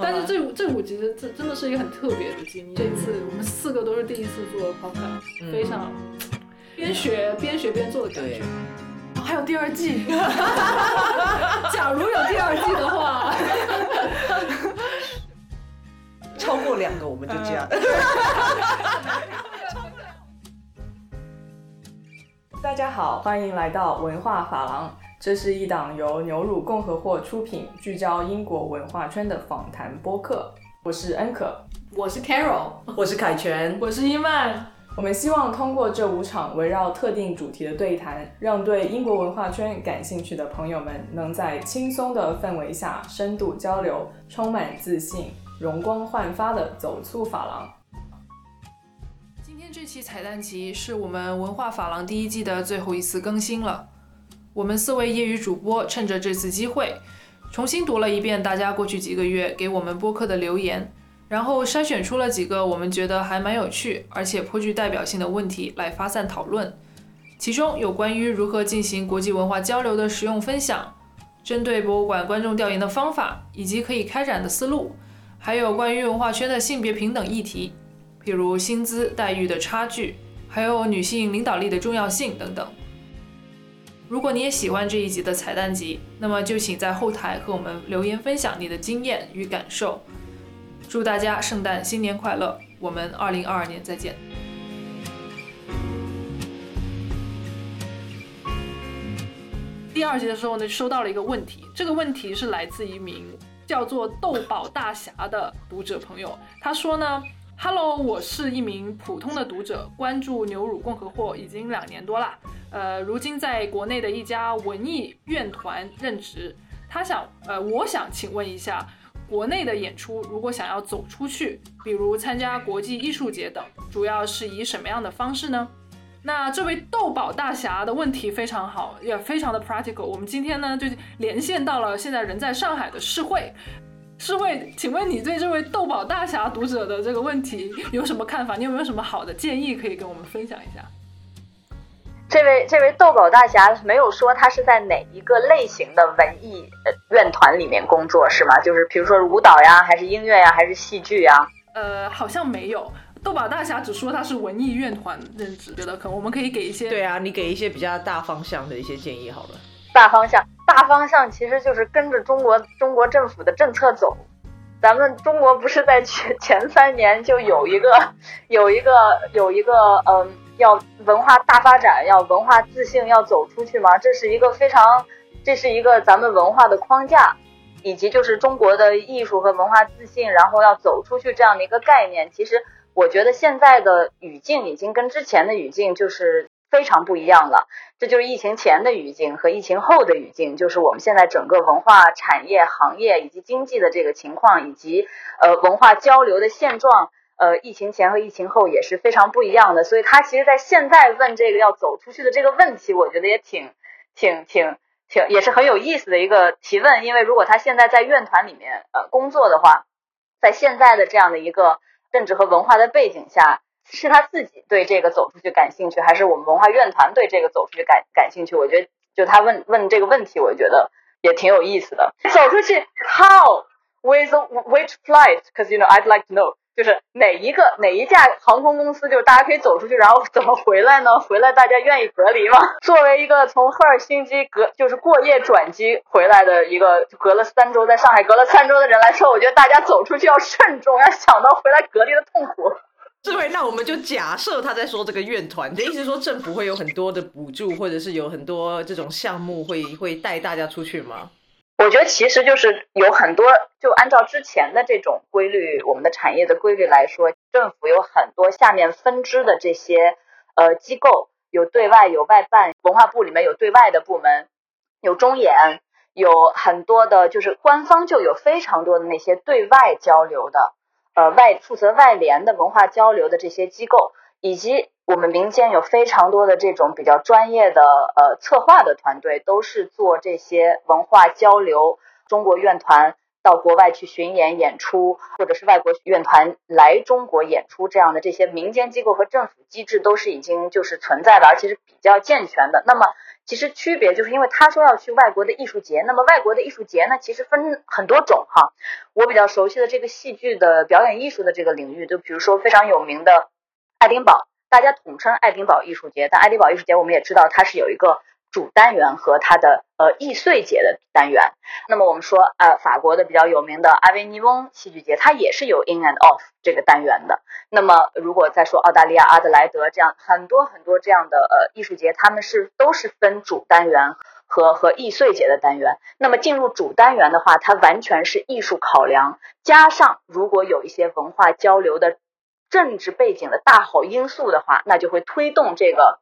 但是这五这五集这真的是一个很特别的经历。这次我们四个都是第一次做 podcast，非常边学边学边做的感觉。还有第二季，假如有第二季的话，超过两个我们就这样。大家好，欢迎来到文化法廊。这是一档由牛乳共和货出品、聚焦英国文化圈的访谈播客。我是恩可，我是 Carol，我是凯旋，我是伊曼。我们希望通过这五场围绕特定主题的对谈，让对英国文化圈感兴趣的朋友们能在轻松的氛围下深度交流，充满自信、容光焕发的走出法廊。今天这期彩蛋集是我们文化法廊第一季的最后一次更新了。我们四位业余主播趁着这次机会，重新读了一遍大家过去几个月给我们播客的留言，然后筛选出了几个我们觉得还蛮有趣，而且颇具代表性的问题来发散讨论。其中有关于如何进行国际文化交流的实用分享，针对博物馆观众调研的方法以及可以开展的思路，还有关于文化圈的性别平等议题，譬如薪资待遇的差距，还有女性领导力的重要性等等。如果你也喜欢这一集的彩蛋集，那么就请在后台和我们留言分享你的经验与感受。祝大家圣诞新年快乐！我们二零二二年再见。第二集的时候呢，收到了一个问题，这个问题是来自一名叫做豆宝大侠的读者朋友，他说呢：“Hello，我是一名普通的读者，关注牛乳共和国已经两年多啦。”呃，如今在国内的一家文艺院团任职。他想，呃，我想请问一下，国内的演出如果想要走出去，比如参加国际艺术节等，主要是以什么样的方式呢？那这位豆宝大侠的问题非常好，也非常的 practical。我们今天呢就连线到了现在人在上海的世会。世慧，请问你对这位豆宝大侠读者的这个问题有什么看法？你有没有什么好的建议可以跟我们分享一下？这位这位豆宝大侠没有说他是在哪一个类型的文艺院团里面工作是吗？就是比如说舞蹈呀，还是音乐呀，还是戏剧呀？呃，好像没有。豆宝大侠只说他是文艺院团任职，觉得可能我们可以给一些。对啊，你给一些比较大方向的一些建议好了。大方向，大方向其实就是跟着中国中国政府的政策走。咱们中国不是在前 前三年就有一个 有一个有一个嗯。要文化大发展，要文化自信，要走出去吗？这是一个非常，这是一个咱们文化的框架，以及就是中国的艺术和文化自信，然后要走出去这样的一个概念。其实我觉得现在的语境已经跟之前的语境就是非常不一样了。这就是疫情前的语境和疫情后的语境，就是我们现在整个文化产业行业以及经济的这个情况，以及呃文化交流的现状。呃，疫情前和疫情后也是非常不一样的，所以他其实，在现在问这个要走出去的这个问题，我觉得也挺、挺、挺、挺，也是很有意思的一个提问。因为如果他现在在院团里面呃工作的话，在现在的这样的一个政治和文化的背景下，是他自己对这个走出去感兴趣，还是我们文化院团对这个走出去感感兴趣？我觉得，就他问问这个问题，我觉得也挺有意思的。走出去，How with which flight？Because you know I'd like to know. 就是哪一个哪一架航空公司，就是大家可以走出去，然后怎么回来呢？回来大家愿意隔离吗？作为一个从赫尔辛基隔就是过夜转机回来的一个隔了三周在上海隔了三周的人来说，我觉得大家走出去要慎重，要想到回来隔离的痛苦。这位，那我们就假设他在说这个院团，你的意思说政府会有很多的补助，或者是有很多这种项目会会带大家出去吗？我觉得其实就是有很多，就按照之前的这种规律，我们的产业的规律来说，政府有很多下面分支的这些呃机构，有对外有外办，文化部里面有对外的部门，有中演，有很多的，就是官方就有非常多的那些对外交流的，呃外负责外联的文化交流的这些机构，以及。我们民间有非常多的这种比较专业的呃策划的团队，都是做这些文化交流。中国院团到国外去巡演演出，或者是外国乐团来中国演出这样的这些民间机构和政府机制都是已经就是存在的，而且是比较健全的。那么其实区别就是因为他说要去外国的艺术节，那么外国的艺术节呢，其实分很多种哈。我比较熟悉的这个戏剧的表演艺术的这个领域，就比如说非常有名的爱丁堡，大家统称爱丁堡艺术节。但爱丁堡艺术节我们也知道它是有一个。主单元和它的呃易碎节的单元，那么我们说呃法国的比较有名的阿维尼翁戏剧节，它也是有 in and off 这个单元的。那么如果再说澳大利亚阿德莱德这样很多很多这样的呃艺术节，他们是都是分主单元和和易碎节的单元。那么进入主单元的话，它完全是艺术考量，加上如果有一些文化交流的政治背景的大好因素的话，那就会推动这个。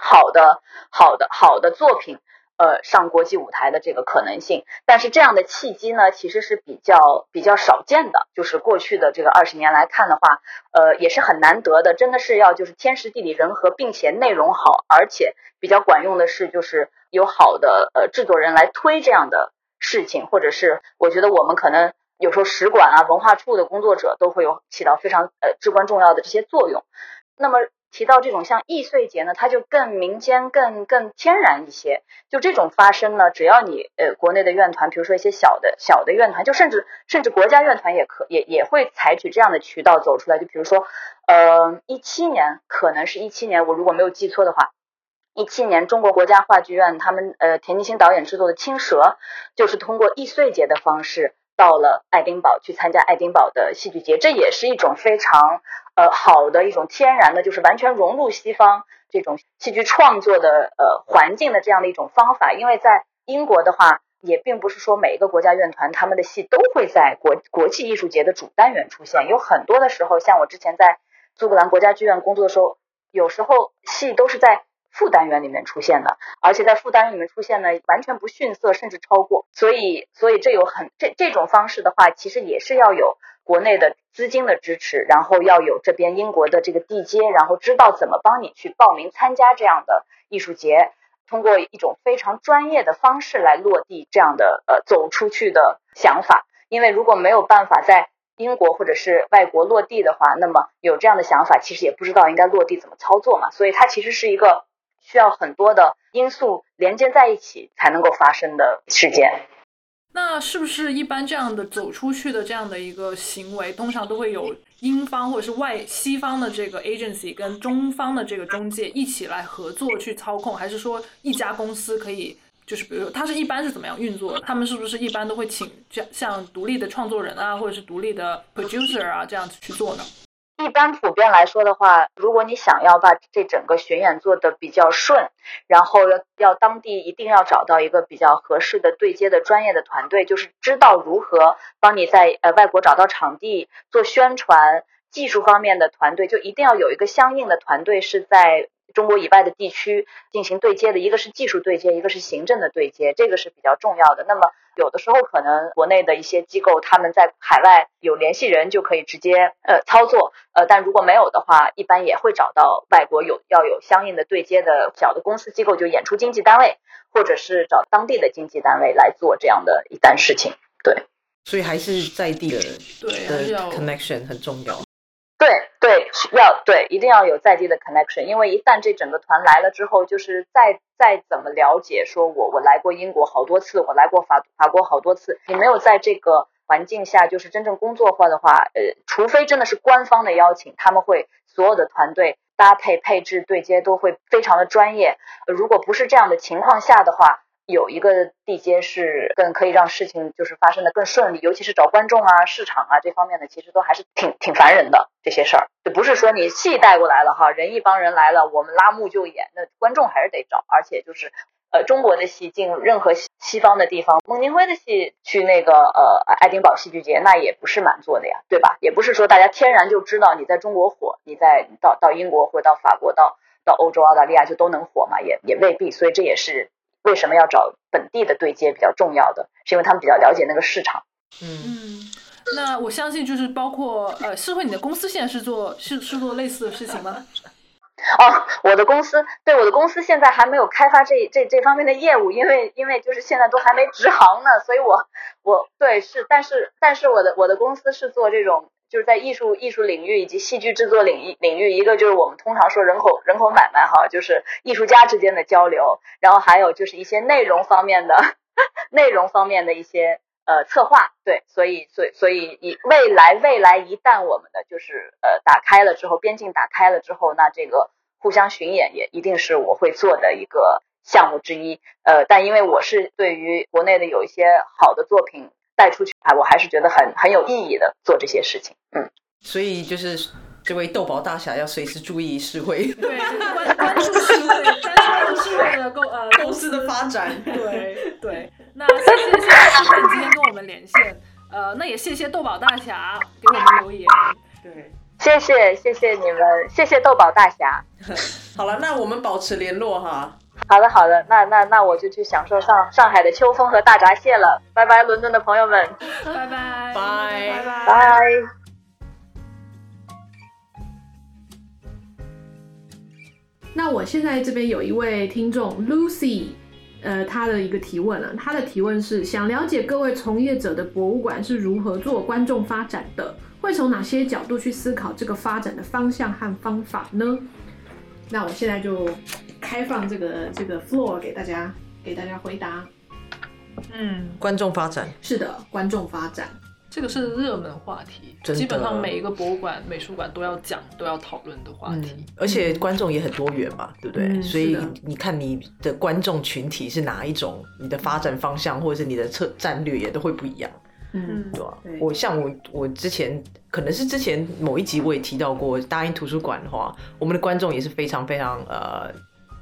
好的，好的，好的作品，呃，上国际舞台的这个可能性，但是这样的契机呢，其实是比较比较少见的。就是过去的这个二十年来看的话，呃，也是很难得的，真的是要就是天时地利人和，并且内容好，而且比较管用的是，就是有好的呃制作人来推这样的事情，或者是我觉得我们可能有时候使馆啊、文化处的工作者都会有起到非常呃至关重要的这些作用。那么。提到这种像易碎节呢，它就更民间、更更天然一些。就这种发生呢，只要你呃国内的院团，比如说一些小的小的院团，就甚至甚至国家院团也可也也会采取这样的渠道走出来。就比如说，呃，一七年可能是一七年，我如果没有记错的话，一七年中国国家话剧院他们呃田沂鑫导演制作的《青蛇》，就是通过易碎节的方式。到了爱丁堡去参加爱丁堡的戏剧节，这也是一种非常呃好的一种天然的，就是完全融入西方这种戏剧创作的呃环境的这样的一种方法。因为在英国的话，也并不是说每一个国家院团他们的戏都会在国国际艺术节的主单元出现，有很多的时候，像我之前在苏格兰国家剧院工作的时候，有时候戏都是在。副单元里面出现的，而且在副单元里面出现呢，完全不逊色，甚至超过。所以，所以这有很这这种方式的话，其实也是要有国内的资金的支持，然后要有这边英国的这个地接，然后知道怎么帮你去报名参加这样的艺术节，通过一种非常专业的方式来落地这样的呃走出去的想法。因为如果没有办法在英国或者是外国落地的话，那么有这样的想法，其实也不知道应该落地怎么操作嘛。所以它其实是一个。需要很多的因素连接在一起才能够发生的事件。那是不是一般这样的走出去的这样的一个行为，通常都会有英方或者是外西方的这个 agency 跟中方的这个中介一起来合作去操控，还是说一家公司可以就是比如说它是一般是怎么样运作的？他们是不是一般都会请像像独立的创作人啊，或者是独立的 producer 啊这样子去做呢？一般普遍来说的话，如果你想要把这整个巡演做得比较顺，然后要要当地一定要找到一个比较合适的对接的专业的团队，就是知道如何帮你在呃外国找到场地做宣传，技术方面的团队就一定要有一个相应的团队是在。中国以外的地区进行对接的一个是技术对接，一个是行政的对接，这个是比较重要的。那么有的时候可能国内的一些机构他们在海外有联系人就可以直接呃操作，呃，但如果没有的话，一般也会找到外国有要有相应的对接的小的公司机构，就演出经纪单位，或者是找当地的经纪单位来做这样的一单事情。对，所以还是在地的对的 connection 很重要。对对，要对，一定要有在地的 connection，因为一旦这整个团来了之后，就是再再怎么了解，说我我来过英国好多次，我来过法法国好多次，你没有在这个环境下就是真正工作化的话，呃，除非真的是官方的邀请，他们会所有的团队搭配配置对接都会非常的专业，如果不是这样的情况下的话。有一个地接是更可以让事情就是发生的更顺利，尤其是找观众啊、市场啊这方面的，其实都还是挺挺烦人的这些事儿。就不是说你戏带过来了哈，人一帮人来了，我们拉幕就演，那观众还是得找。而且就是呃，中国的戏进任何西方的地方，孟京辉的戏去那个呃爱丁堡戏剧节，那也不是满座的呀，对吧？也不是说大家天然就知道你在中国火，你在到到英国或到法国、到到欧洲、澳大利亚就都能火嘛，也也未必。所以这也是。为什么要找本地的对接比较重要的是因为他们比较了解那个市场。嗯，那我相信就是包括呃，是会你的公司现在是做是是做类似的事情吗？哦，我的公司对我的公司现在还没有开发这这这方面的业务，因为因为就是现在都还没直行呢，所以我我对是，但是但是我的我的公司是做这种就是在艺术艺术领域以及戏剧制作领域领域，一个就是我们通常说人口人口买卖哈，就是艺术家之间的交流，然后还有就是一些内容方面的 内容方面的一些。呃，策划对，所以，所以，所以，以未来，未来一旦我们的就是呃打开了之后，边境打开了之后，那这个互相巡演也一定是我会做的一个项目之一。呃，但因为我是对于国内的有一些好的作品带出去，啊我还是觉得很很有意义的做这些事情。嗯，所以就是这位豆宝大侠要随时注意社会，对，关关注社会，关注社会的公呃公司的发展，对对。那谢谢谢谢师妹今天跟我们连线，呃，那也谢谢豆宝大侠给我们留言，对，谢谢谢谢你们，谢谢豆宝大侠。好了，那我们保持联络哈。好的好的，那那那我就去享受上上海的秋风和大闸蟹了，拜拜，伦敦的朋友们，拜拜拜拜拜拜。那我现在这边有一位听众 Lucy。呃，他的一个提问啊，他的提问是想了解各位从业者的博物馆是如何做观众发展的，会从哪些角度去思考这个发展的方向和方法呢？那我现在就开放这个这个 floor 给大家给大家回答。嗯，观众发展是的，观众发展。这个是热门话题，基本上每一个博物馆、美术馆都要讲、都要讨论的话题。而且观众也很多元嘛，对不对？所以你看你的观众群体是哪一种，你的发展方向或者是你的策战略也都会不一样。嗯，对吧？我像我我之前可能是之前某一集我也提到过，大英图书馆的话，我们的观众也是非常非常呃。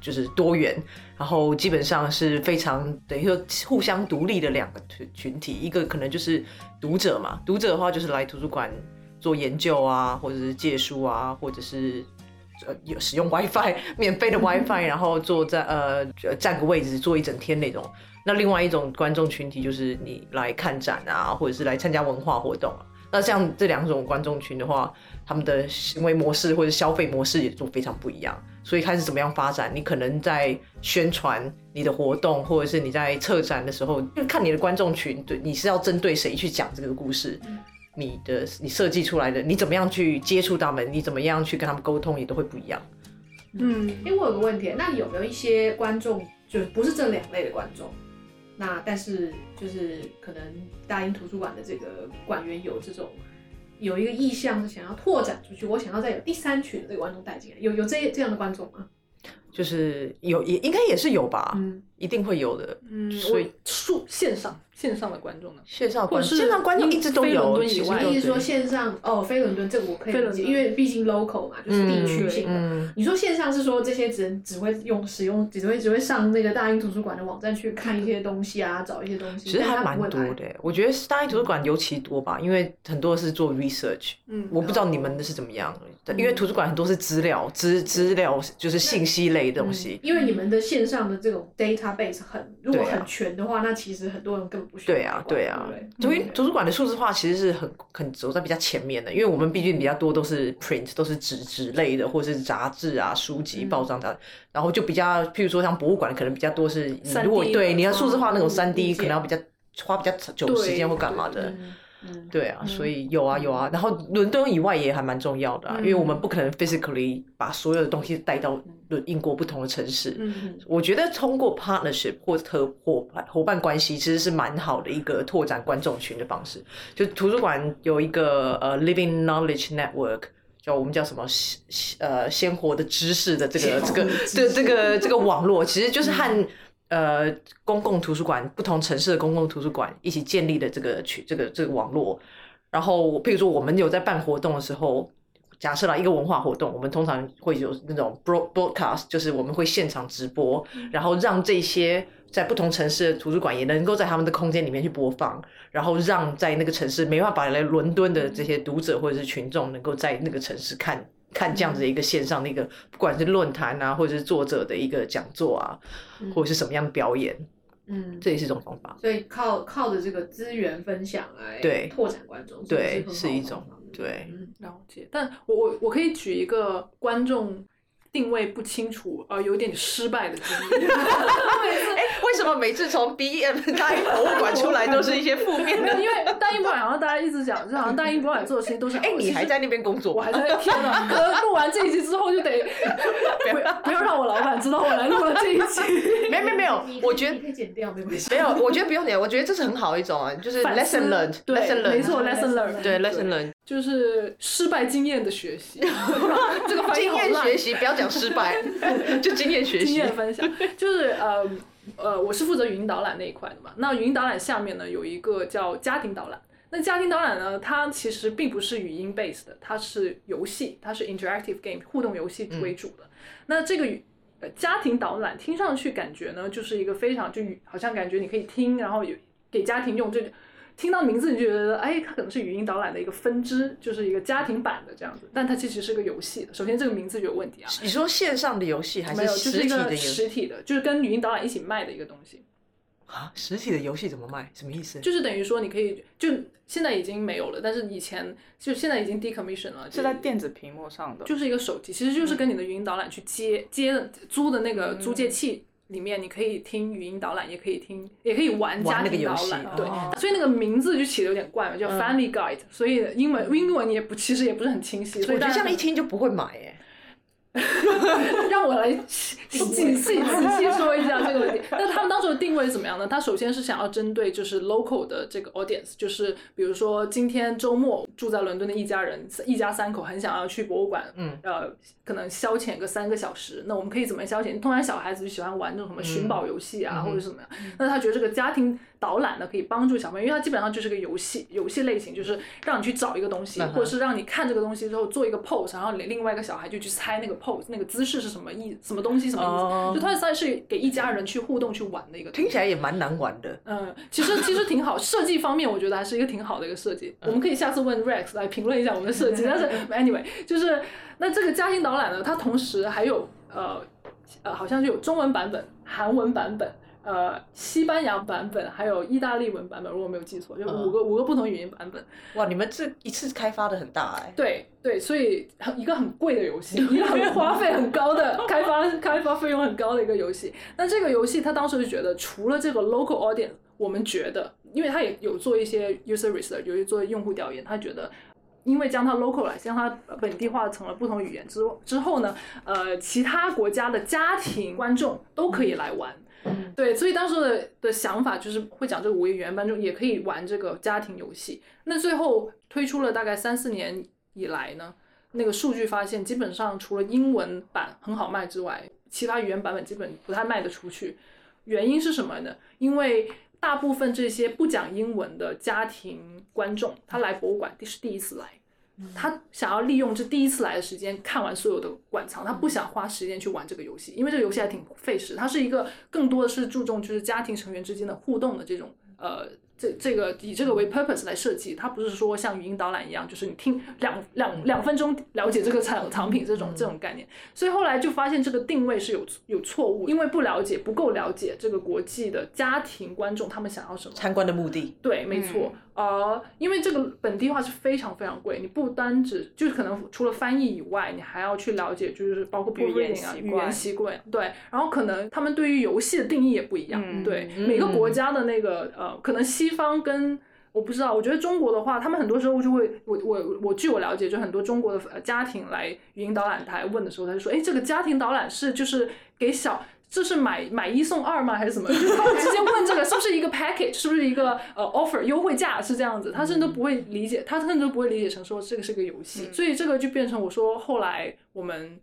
就是多元，然后基本上是非常等于说互相独立的两个群群体，一个可能就是读者嘛，读者的话就是来图书馆做研究啊，或者是借书啊，或者是呃有使用 WiFi 免费的 WiFi，然后坐在呃占个位置坐一整天那种。那另外一种观众群体就是你来看展啊，或者是来参加文化活动。那像这两种观众群的话，他们的行为模式或者消费模式也都非常不一样。所以开始怎么样发展？你可能在宣传你的活动，或者是你在策展的时候，就看你的观众群，对，你是要针对谁去讲这个故事？你的你设计出来的，你怎么样去接触他们？你怎么样去跟他们沟通，也都会不一样。嗯，因为我有个问题，那有没有一些观众，就不是这两类的观众？那但是就是可能大英图书馆的这个馆员有这种。有一个意向是想要拓展出去，我想要再有第三群的这个观众带进来，有有这这样的观众吗？就是有，也应该也是有吧，嗯，一定会有的，嗯，所以数线上。线上的观众呢？线上观众，线上观众一直都有。意思说线上哦，非伦敦这个我可以理解，因为毕竟 local 嘛，就是地区性的。你说线上是说这些只能只会用使用，只会只会上那个大英图书馆的网站去看一些东西啊，找一些东西。其实还蛮多的，我觉得大英图书馆尤其多吧，因为很多是做 research。嗯，我不知道你们的是怎么样，因为图书馆很多是资料资资料，就是信息类的东西。因为你们的线上的这种 database 很如果很全的话，那其实很多人根本。对啊，对啊，因为图书馆的数字化其实是很很走在比较前面的，因为我们毕竟比较多都是 print，都是纸纸类的，或者是杂志啊、书籍、报章的，然后就比较，譬如说像博物馆可能比较多是，如果对你要数字化那种三 D，可能要比较花比较久时间或干嘛的。对啊，所以有啊有啊，然后伦敦以外也还蛮重要的，啊因为我们不可能 physically 把所有的东西带到英国不同的城市。嗯，我觉得通过 partnership 或者伙伴伙伴关系，其实是蛮好的一个拓展观众群的方式。就图书馆有一个呃 living knowledge network，叫我们叫什么呃鲜活的知识的这个这个这这个这个网络，其实就是和。呃，公共图书馆不同城市的公共图书馆一起建立的这个群，这个这个网络。然后，譬如说，我们有在办活动的时候，假设啦一个文化活动，我们通常会有那种 broadcast，就是我们会现场直播，然后让这些在不同城市的图书馆也能够在他们的空间里面去播放，然后让在那个城市没办法来伦敦的这些读者或者是群众，能够在那个城市看。看这样子的一个线上的一个，不管是论坛啊，或者是作者的一个讲座啊，或者是什么样的表演，嗯，这也是一种方法。所以靠靠着这个资源分享来对拓展观众，对是一种对了解。但我我我可以举一个观众。定位不清楚，呃，有点失败的经历。哎，为什么每次从 B M 大英博物馆出来都是一些负面的？因为大英博物馆好像大家一直讲，就好像大英博物馆做的事情都是好 哎，你还在那边工作？我还在天哪！可能录完这一集之后就得不要不要让我老板知道我来录了这一集。没有没有没有，我觉得你可以剪掉，没关系。没有，我觉得不用剪，我觉得这是很好的一种啊，就是 lesson learned，对 lesson learned，没错，lesson learned，对 lesson learned，就是失败经验的学习。这个翻译经好烂验学习，不要讲失败，就经验学习经。验分享，就是呃呃，我是负责语音导览那一块的嘛。那语音导览下面呢有一个叫家庭导览。那家庭导览呢，它其实并不是语音 based 的，它是游戏，它是 interactive game 互动游戏为主的。那这个家庭导览听上去感觉呢，就是一个非常就语好像感觉你可以听，然后有给家庭用这个。听到名字你就觉得，哎，它可能是语音导览的一个分支，就是一个家庭版的这样子，但它其实是个游戏的。首先这个名字就有问题啊，你说线上的游戏还是没有，就是一个实体的就是跟语音导览一起卖的一个东西，啊？实体的游戏怎么卖？什么意思？就是等于说你可以，就现在已经没有了，但是以前就现在已经 decommission 了，是在电子屏幕上的，就是一个手机，其实就是跟你的语音导览去接接的租的那个租借器。里面你可以听语音导览，也可以听，也可以玩家庭导览，对，哦所以那个名字就起的有点怪嘛，叫嗯 Family Guide，、所以英文英文也不其实也不是很清晰，我觉得这样一听就不会买哎。让我来仔细细仔细说一下这个问题。那他们当时的定位是怎么样呢？他首先是想要针对就是 local 的这个 audience，就是比如说今天周末住在伦敦的一家人，一家三口很想要去博物馆，嗯，呃，可能消遣个三个小时。那我们可以怎么消遣？通常小孩子就喜欢玩那种什么寻宝游戏啊，嗯或者是怎么样。那他觉得这个家庭导览呢，可以帮助小朋友，因为它基本上就是个游戏，游戏类型就是让你去找一个东西，或者是让你看这个东西之后做一个 pose，然后你另外一个小孩就去猜那个 pose 那个姿势是什么意什么东西什么意思。哦就它算是给一家人去互动去玩的一个。听起来也蛮难玩的。嗯，其实其实挺好，设计方面我觉得还是一个挺好的一个设计。我们可以下次问 Rex 来评论一下我们的设计。但是 anyway，就是那这个家庭导览呢，它同时还有呃呃，好像就有中文版本、韩文版本。呃，西班牙版本还有意大利文版本，如果没有记错，就五个、五个不同语言版本。哇，你们这一次开发的很大哎。对对，所以很一个很贵的游戏，一个很花费很高的开发开发费用很高的一个游戏。那这个游戏他当时就觉得，除了这个 local audience，我们觉得，因为他也有做一些 user research，有做用户调研，他觉得。因为将它 local 来，将它本地化成了不同语言之之后呢，呃，其他国家的家庭观众都可以来玩。对，所以当时的的想法就是会讲这个五个语言班中也可以玩这个家庭游戏。那最后推出了大概三四年以来呢，那个数据发现，基本上除了英文版很好卖之外，其他语言版本基本不太卖得出去。原因是什么呢？因为大部分这些不讲英文的家庭观众，他来博物馆第是第一次来。他想要利用这第一次来的时间看完所有的馆藏，他不想花时间去玩这个游戏，因为这个游戏还挺费时。它是一个更多的是注重就是家庭成员之间的互动的这种呃，这这个以这个为 purpose 来设计，它不是说像语音导览一样，就是你听两两两分钟了解这个藏藏品这种这种概念。所以后来就发现这个定位是有有错误，因为不了解不够了解这个国际的家庭观众他们想要什么。参观的目的。对，没错，呃，因为这个本地化是非常非常贵，你不单只就是可能除了翻译以外，你还要去了解，就是包括语言 proofreading 啊，语言习惯，对，然后可能他们对于游戏的定义也不一样，嗯对，嗯每个国家的那个呃，可能西方跟我不知道，我觉得中国的话，他们很多时候就会，我我我据我了解，就很多中国的呃家庭来语音导览台问的时候，他就说，哎，这个家庭导览是就是给小。这是买买一送二吗？还是什么？就是他会直接问这个是不是一个 package，是不是一个呃 offer 优惠价是这样子？他甚至都不会理解，他甚至都不会理解成说这个是个游戏。所以这个就变成我说后来我们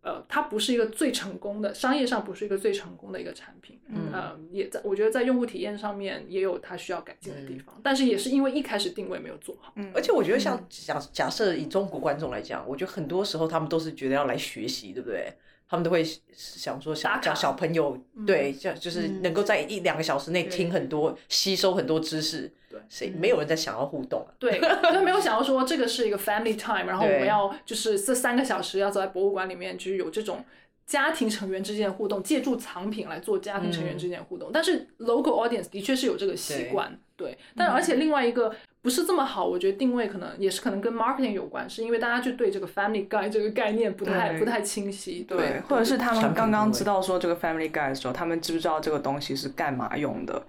呃，它不是一个最成功的商业上不是一个最成功的一个产品。嗯呃，也在我觉得在用户体验上面也有它需要改进的地方，但是也是因为一开始定位没有做好。嗯而且我觉得，像假假设以中国观众来讲，我觉得很多时候他们都是觉得要来学习，对不对？他们都会想说想叫小朋友，对，叫就是能够在一两个小时内听很多、吸收很多知识。对。谁没有人在想要互动啊？对，他没有想要说这个是一个 family time，然后我们要就是这三个小时要走在博物馆里面，就是有这种家庭成员之间的互动，借助藏品来做家庭成员之间的互动。但是 local audience 的确是有这个习惯，对。但而且另外一个不是这么好，我觉得定位可能也是可能跟 marketing 有关，是因为大家就对这个 family guy 这个概念不太不太清晰，对，或者是他们刚刚知道说这个 Family Guide 的时候，他们知不知道这个东西是干嘛用的？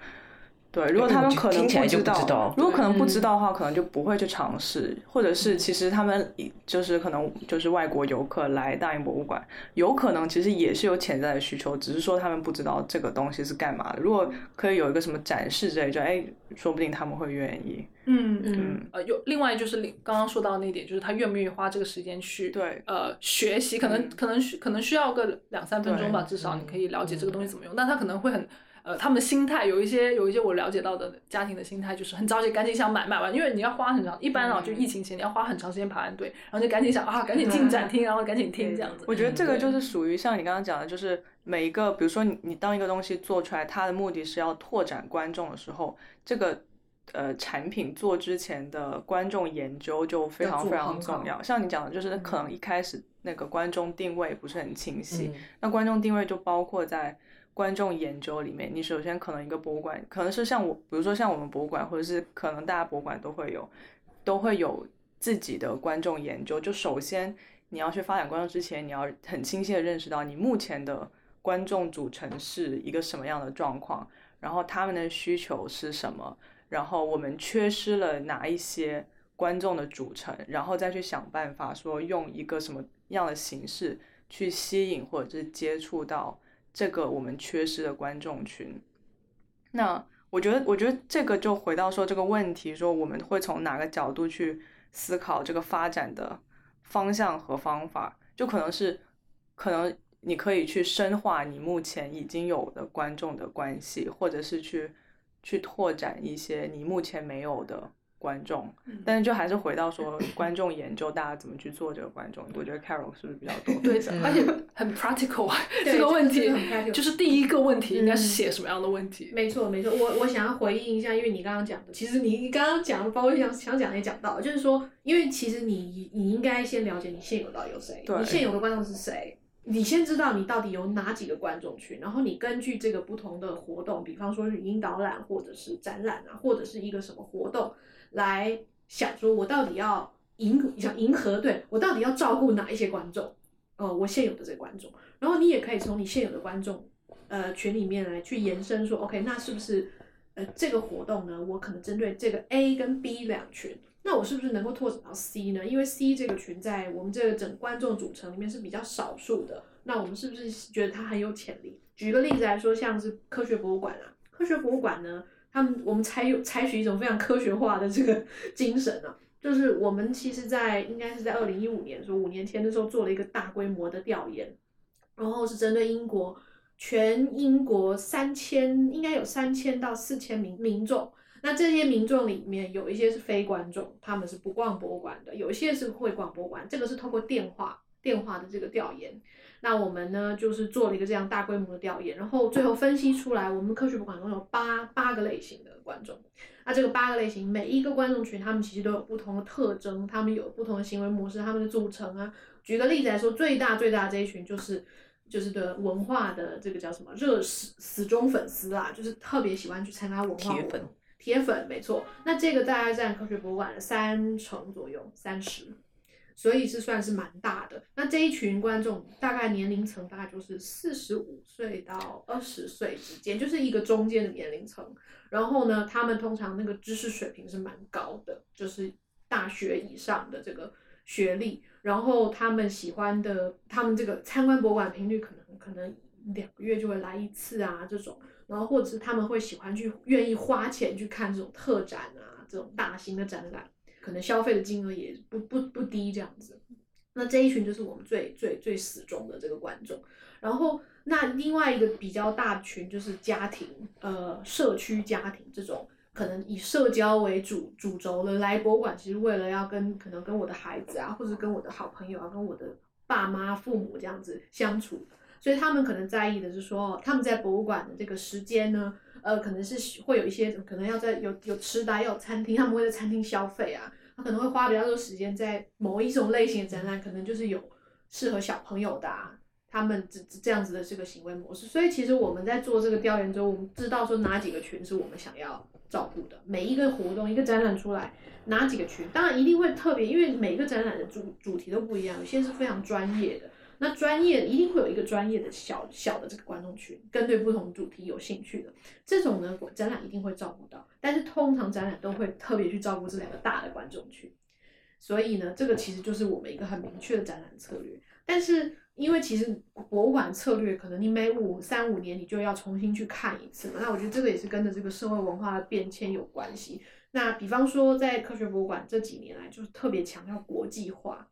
对，如果他们可能不知道如果可能不嗯知道的话，可能就不会去尝试，或者是其实他们就是可能就是外国游客来大英博物馆，有可能其实也是有潜在的需求，只是说他们不知道这个东西是干嘛的。如果可以有一个什么展示之类，就哎，说不定他们会愿意。嗯嗯呃，有另外就是另刚刚说到那一点，就是他愿不愿意花这个时间去对呃学习，可能、可能需可能需要个两三分钟吧，至少你可以了解这个东西怎么用，但他可能会很。呃，他们的心态有一些有一些我了解到的家庭的心态就是很着急，赶紧想买买完，因为你要花很长，一般啊就疫情前你要花很长时间排完队，然后就赶紧想啊，赶紧进展厅，然后赶紧听这样子。我觉得这个就是属于像你刚刚讲的，就是每一个，比如说你你当一个东西做出来，它的目的是要拓展观众的时候，这个呃产品做之前的观众研究就非常非常重要。像你讲的，就是可能一开始那个观众定位不是很清晰，嗯。那观众定位就包括在观众研究里面，你首先可能一个博物馆，可能是像我，比如说像我们博物馆，或者是可能大家博物馆都会有，都会有自己的观众研究。就首先你要去发展观众之前，你要很清晰的认识到你目前的观众组成是一个什么样的状况，然后他们的需求是什么，然后我们缺失了哪一些观众的组成，然后再去想办法说用一个什么样的形式去吸引或者是接触到这个我们缺失的观众群。那我觉得，我觉得这个就回到说这个问题，说我们会从哪个角度去思考这个发展的方向和方法，就可能是可能你可以去深化你目前已经有的观众的关系，或者是去去拓展一些你目前没有的观众。但是就还是回到说观众研究，大家怎么去做这个观众，我觉得 Carol 是不是比较多？对，嗯而且很 practical 啊，对这个问题很 practical 就是第一个问题应该是嗯写什么样的问题。没错，没错，我我想要回应一下，因为你刚刚讲的，其实你你刚刚讲的，包括想想讲的也讲到了，就是说，因为其实你你应该先了解你现有到底有谁，你现有的观众是谁，你先知道你到底有哪几个观众群，然后你根据这个不同的活动，比方说语音导览或者是展览啊，或者是一个什么活动，来想说我到底要迎想迎合，对我到底要照顾哪一些观众，呃，我现有的这个观众，然后你也可以从你现有的观众。呃群里面来去延伸说，OK，那是不是呃这个活动呢？我可能针对这个 A 跟 B 两群，那我是不是能够拓展到 C 呢？因为 C 这个群在我们这个整观众组成里面是比较少数的，那我们是不是觉得它很有潜力？举个例子来说，像是科学博物馆啊，科学博物馆呢，他们我们采有采取一种非常科学化的这个 精神啊。就是我们其实，在应该是在二零一五年，说五年前的时候做了一个大规模的调研，然后是针对英国全英国三千，应该有三千到四千名民众。那这些民众里面有一些是非观众，他们是不逛博物馆的；有一些是会逛博物馆。这个是通过电话电话的这个调研。那我们呢，就是做了一个这样大规模的调研，然后最后分析出来，我们科学博物馆共有八八个类型的观众。那这个八个类型，每一个观众群，他们其实都有不同的特征，他们有不同的行为模式，他们的组成啊。举个例子来说，最大最大的这一群就是就是的文化的这个叫什么热死死忠粉丝啊，就是特别喜欢去参加文化铁粉活动。铁粉没错，那这个大概占科学博物馆的三成左右，三十，所以是算是蛮大的。那这一群观众大概年龄层大概就是四十五岁到二十岁之间，就是一个中间的年龄层。然后呢，他们通常那个知识水平是蛮高的，就是大学以上的这个学历。然后他们喜欢的，他们这个参观博物馆频率可能可能两个月就会来一次啊，这种。然后或者是他们会喜欢去愿意花钱去看这种特展啊，这种大型的展览，可能消费的金额也不不不低这样子。那这一群就是我们最最最死忠的这个观众。然后那另外一个比较大群就是家庭，呃，社区家庭这种可能以社交为主主轴的来博物馆，其实为了要跟可能跟我的孩子啊，或者跟我的好朋友啊，跟我的爸妈、父母这样子相处。所以他们可能在意的是说，他们在博物馆的这个时间呢，呃，可能是会有一些可能要在有有吃的、要有餐厅，他们会在餐厅消费啊，可能会花比较多时间在某一种类型的展览，可能就是有适合小朋友的、啊，他们这这样子的这个行为模式。所以其实我们在做这个调研中，我们知道说哪几个群是我们想要照顾的。每一个活动、一个展览出来，哪几个群，当然一定会特别，因为每个展览的主主题都不一样，有些是非常专业的。那专业一定会有一个专业的小小的这个观众群，跟对不同主题有兴趣的这种呢，展览一定会照顾到。但是通常展览都会特别去照顾这两个大的观众群，所以呢，这个其实就是我们一个很明确的展览策略。但是因为其实博物馆策略可能你每五三五年你就要重新去看一次嘛，那我觉得这个也是跟着这个社会文化的变迁有关系。那比方说在科学博物馆这几年来就是特别强调国际化。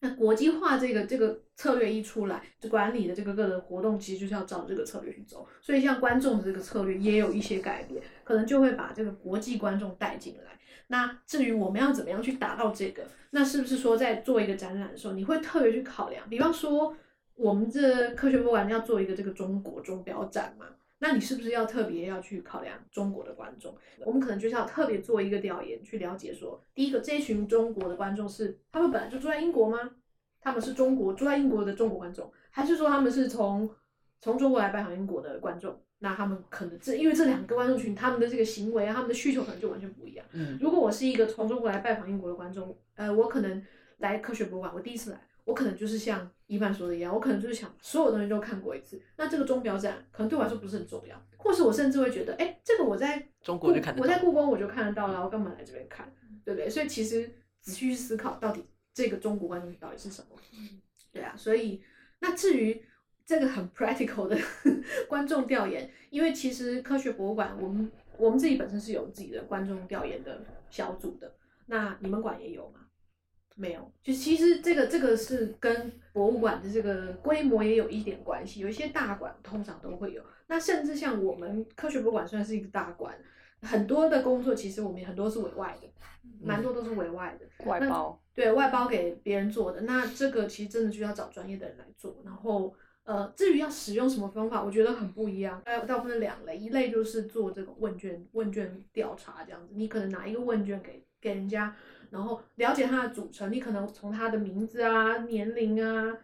那国际化这个这个策略一出来，就管理的这个个人活动，其实就是要照这个策略去走。所以像观众的这个策略也有一些改变，可能就会把这个国际观众带进来。那至于我们要怎么样去达到这个，那是不是说在做一个展览的时候，你会特别去考量？比方说，我们这科学博物馆要做一个这个中国钟表展嘛？那你是不是要特别要去考量中国的观众？我们可能就是要特别做一个调研，去了解说，第一个，这一群中国的观众是他们本来就住在英国吗？他们是中国住在英国的中国观众，还是说他们是从从中国来拜访英国的观众？那他们可能这因为这两个观众群，他们的这个行为啊，他们的需求可能就完全不一样。嗯，如果我是一个从中国来拜访英国的观众，呃，我可能来科学博物馆，我第一次来。我可能就是像一凡说的一样，我可能就是想所有东西都看过一次。那这个钟表展可能对我来说不是很重要，或是我甚至会觉得，哎，这个我在中国就看得到，我在故宫我就看得到了，我干嘛来这边看，对不对？所以其实仔细去思考，到底这个中国观众到底是什么？对啊，所以那至于这个很 practical 的 观众调研，因为其实科学博物馆我们我们自己本身是有自己的观众调研的小组的，那你们馆也有吗？没有，就其实这个这个是跟博物馆的这个规模也有一点关系。有一些大馆通常都会有，那甚至像我们科学博物馆算是一个大馆，很多的工作其实我们很多是委外的，蛮多都是委外的外包，对外包给别人做的。那这个其实真的就要找专业的人来做。然后呃，至于要使用什么方法，我觉得很不一样。大部分两类，一类就是做这种问卷问卷调查这样子，你可能拿一个问卷给给人家。然后了解它的组成，你可能从它的名字啊、年龄啊、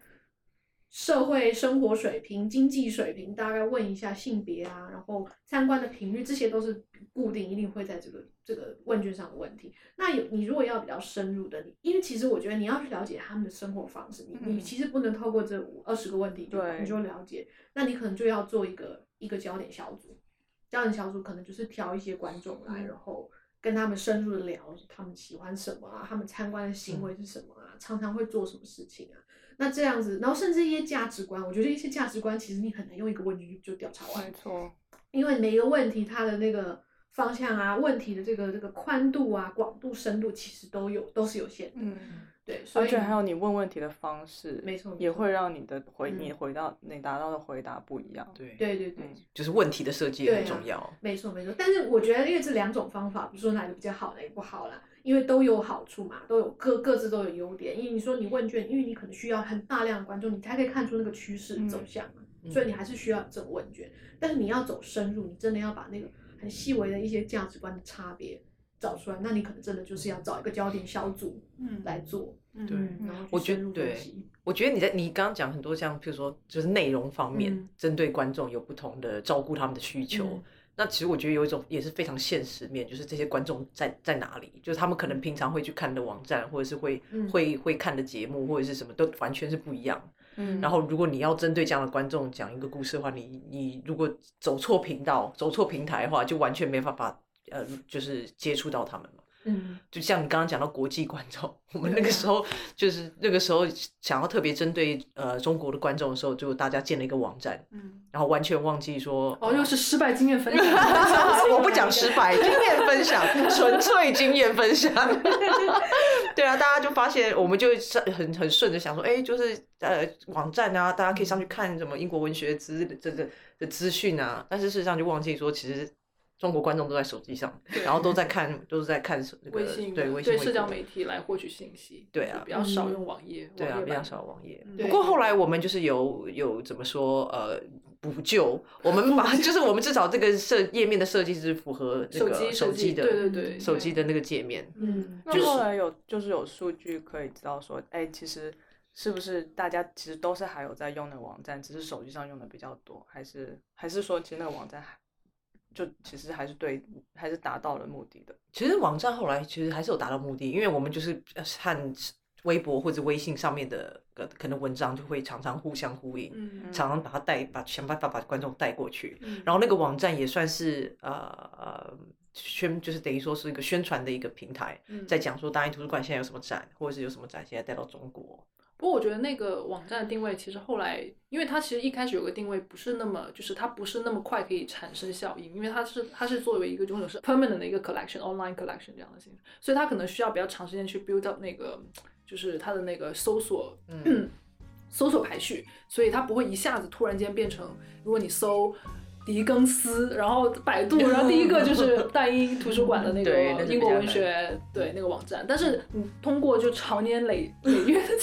社会生活水平、经济水平，大概问一下性别啊，然后参观的频率，这些都是固定一定会在这个这个问卷上的问题。那有你如果要比较深入的，你因为其实我觉得你要去了解他们的生活方式，你你其实不能透过这五二十个问题就你就了解，那你可能就要做一个一个焦点小组，焦点小组可能就是挑一些观众来，然后。跟他们深入的聊，他们喜欢什么啊？他们参观的行为是什么啊？常常会做什么事情啊？那这样子，然后甚至一些价值观，我觉得一些价值观其实你很难用一个问句就调查完。没错，因为每一个问题它的那个方向啊，问题的这个这个宽度啊、广度、深度其实都有都是有限的。嗯。对，而且还有你问问题的方式，没错，也会让你的回你回到你达到的回答不一样。对，对对对，就是问题的设计很重要。没错没错，但是我觉得因为这两种方法，比如说哪个比较好，哪个不好啦，因为都有好处嘛，都有各各自都有优点。因为你说你问卷，因为你可能需要很大量的观众，你才可以看出那个趋势走向嘛，所以你还是需要这种问卷。但是你要走深入，你真的要把那个很细微的一些价值观的差别。找出来，那你可能真的就是要找一个焦点小组嗯来做。对，然后我觉得对，我觉得你在你刚刚讲很多像，譬如说就是内容方面，针对观众有不同的照顾他们的需求。那其实我觉得有一种也是非常现实面，就是这些观众在在哪里，就是他们可能平常会去看的网站，或者是会会会看的节目，或者是什么都完全是不一样。嗯，然后如果你要针对这样的观众讲一个故事的话，你你如果走错频道、走错平台的话，就完全没办法。呃，就是接触到他们嘛，嗯，就像你刚刚讲到国际观众，我们那个时候就是那个时候想要特别针对呃中国的观众的时候，就大家建了一个网站，嗯，然后完全忘记说哦，又是失败经验分享，我不讲失败 经验分享，纯粹经验分享，对啊，大家就发现我们就很很顺着想说，哎，就是呃网站啊，大家可以上去看什么英国文学资这个的资讯啊，但是事实上就忘记说其实。中国观众都在手机上，然后都在看，都是在看那个对微信、对社交媒体来获取信息。对啊，比较少用网页。对啊，比较少网页。不过后来我们就是有有怎么说呃补救，我们 把就是我们至少这个设页面的设计是符合那个手机的，对对对，手机的那个界面。嗯，那后来有就是有数据可以知道说，哎，其实是不是大家其实都是还有在用那个网站，只是手机上用的比较多，还是还是说其实那个网站还。就其实还是对，还是达到了目的的。其实网站后来其实还是有达到目的，因为我们就是和微博或者微信上面的呃可能文章就会常常互相呼应，嗯常常把它带把想办法把观众带过去。嗯然后那个网站也算是呃呃宣，就是等于说是一个宣传的一个平台，嗯在讲说大英图书馆现在有什么展，或者是有什么展现在带到中国。不过我觉得那个网站的定位其实后来，因为它其实一开始有个定位不是那么，就是它不是那么快可以产生效应，因为它是它是作为一个种种是 permanent 的一个 collection online collection 这样的形式，所以它可能需要比较长时间去 build up 那个就是它的那个搜索，嗯 搜索排序，所以它不会一下子突然间变成，如果你搜。狄更斯，然后百度，然后第一个就是 大英图书馆的那个英国文学，对那个网站。但是你通过就常年累累月的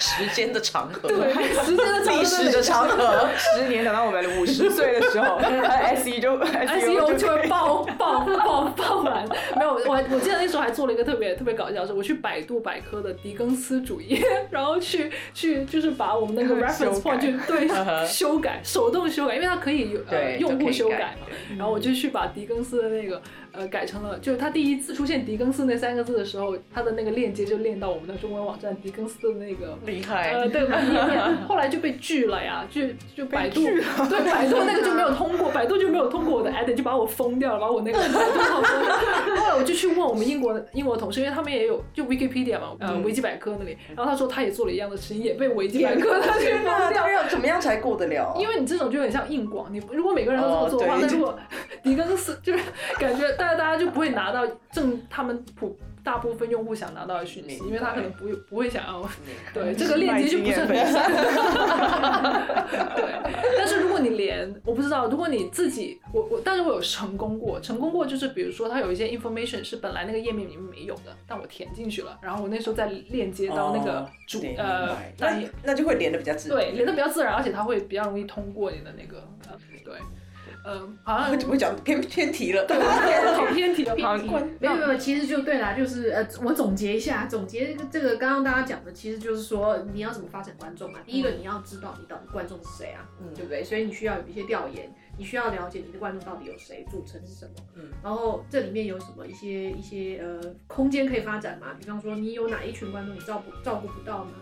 时间的长河，对时间的长河历史的长河。十年等到我们五十岁的时候，S E 就 SEO 就会爆爆爆爆满。没有，我我记得那时候还做了一个特别特别搞笑的是，我去百度百科的狄更斯主页，然后去去就是把我们那个 reference point 去对修改，手动修改，因为它可以有呃用户修改嘛。然后我就去把狄更斯的那个呃改成了，就是他第一次出现狄更斯那三个字的时候，他的那个链接就链到我们的中文网站狄更斯的那个厉害呃，对，页面后来就被拒了呀，就就百度，对，百度那个就没有通过，百度就没有通过我的 edit，就把我封掉了，把我那个百度号封掉。后来我就去问我们英国的英国同事，因为他们也有就 Wikipedia 嘛，呃，维基百科那里，然后他说他也做了一样的事情，也被维基百科他去封掉。要怎么样才过得了因为你这种就有点像硬广，你如果每个人都这么做的话，那 如果 狄更斯就是感觉大家大家就不会拿到正他们普大部分用户想拿到的讯息，因为他可能不不会想要对这个链接就不是很明显。对，但是如果你连我不知道，如果你自己我我，但是我有成功过，成功过就是比如说它有一些 information 是本来那个页面里面没有的，但我填进去了，然后我那时候再链接到那个主、对呃那那就会连的比较自然。对，连的比较自然，而且它会比较容易通过你的那个呃对，嗯、好像怎么讲偏偏题了。好偏题哦，好偏题。没有没有，其实就对啦，就是呃，我总结一下，总结这个刚刚大家讲的，其实就是说你要怎么发展观众嘛。第一个，你要知道你到底观众是谁啊，嗯对不对？所以你需要有一些调研，你需要了解你的观众到底有谁，组成是什么，嗯然后这里面有什么一些一些呃空间可以发展嘛？比方说你有哪一群观众你照顾照顾不到吗？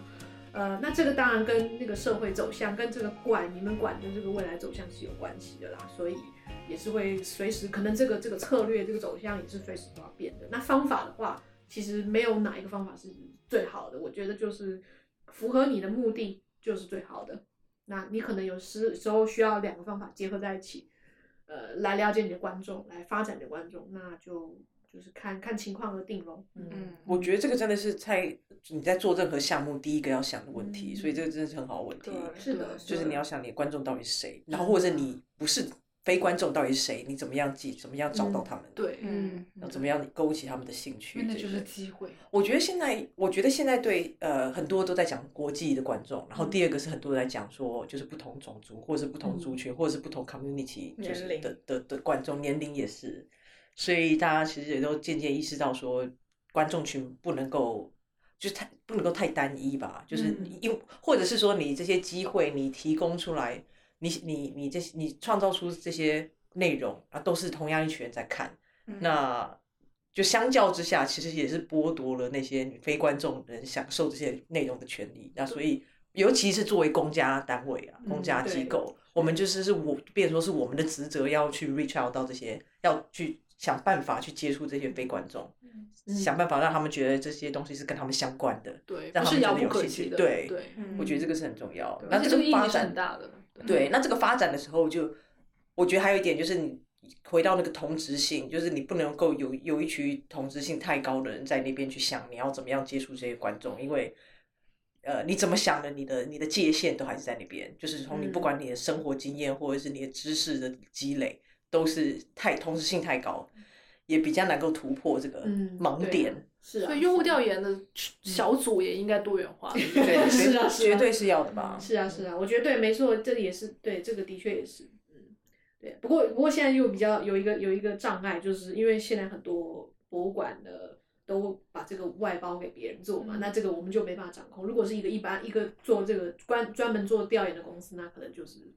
呃，那这个当然跟那个社会走向，跟这个馆你们馆的这个未来走向是有关系的啦，所以也是会随时可能这个这个策略这个走向也是随时都要变的。那方法的话，其实没有哪一个方法是最好的，我觉得就是符合你的目的就是最好的。那你可能有时时候需要两个方法结合在一起，呃，来了解你的观众，来发展你的观众，那就就是看看情况而定喽。嗯，我觉得这个真的是在你在做任何项目第一个要想的问题，所以这个真的是很好的问题。是的，就是你要想你的观众到底是谁，然后或者是你不是非观众到底是谁，你怎么样记，怎么样找到他们，对，嗯，要怎么样勾起他们的兴趣那就是机会。我觉得现在，我觉得现在对呃很多都在讲国际的观众，然后嗯第二个是很多人在讲说就是不同种族或者是不同族群、或者是不同 community 就是年龄的的的观众年龄也是，所以大家其实也都渐渐意识到说观众群不能够。就是太不能够太单一吧，就是嗯因、或者是说你这些机会你提供出来，你你你这些你创造出这些内容啊，都是同样一群人在看，那就相较之下，其实也是剥夺了那些非观众人享受这些内容的权利。那所以，尤其是作为公家单位啊、公家机构，我们就是是我，变成说是我们的职责要去 reach out 到这些，要去想办法去接触这些非观众，想办法让他们觉得这些东西是跟他们相关的。对，让他不是遥不们觉得有兴可及的。趣对对，我觉得这个是很重要。而那这且这个意义是个发展很大的。对，那这个发展的时候就，我觉得还有一点就是你回到那个同质性，就是你不能够有有一群同质性太高的人在那边去想你要怎么样接触这些观众，因为。呃，你怎么想的？你的你的界限都还是在那边，就是从你不管你的生活经验或者是你的知识的积累，都是太同时性太高，也比较能够突破这个嗯盲点。是啊，所以用户调研的小组也应该多元化。对，是啊绝对是要的吧？是啊，是啊，我觉得对，没错，这里也是对，这个的确也是，嗯，对。不过，不过现在又比较有一个有一个障碍，就是因为现在很多博物馆的都把这个外包给别人做嘛，那这个我们就没办法掌控。如果是一个一般一个做这个专专门做调研的公司，那可能就是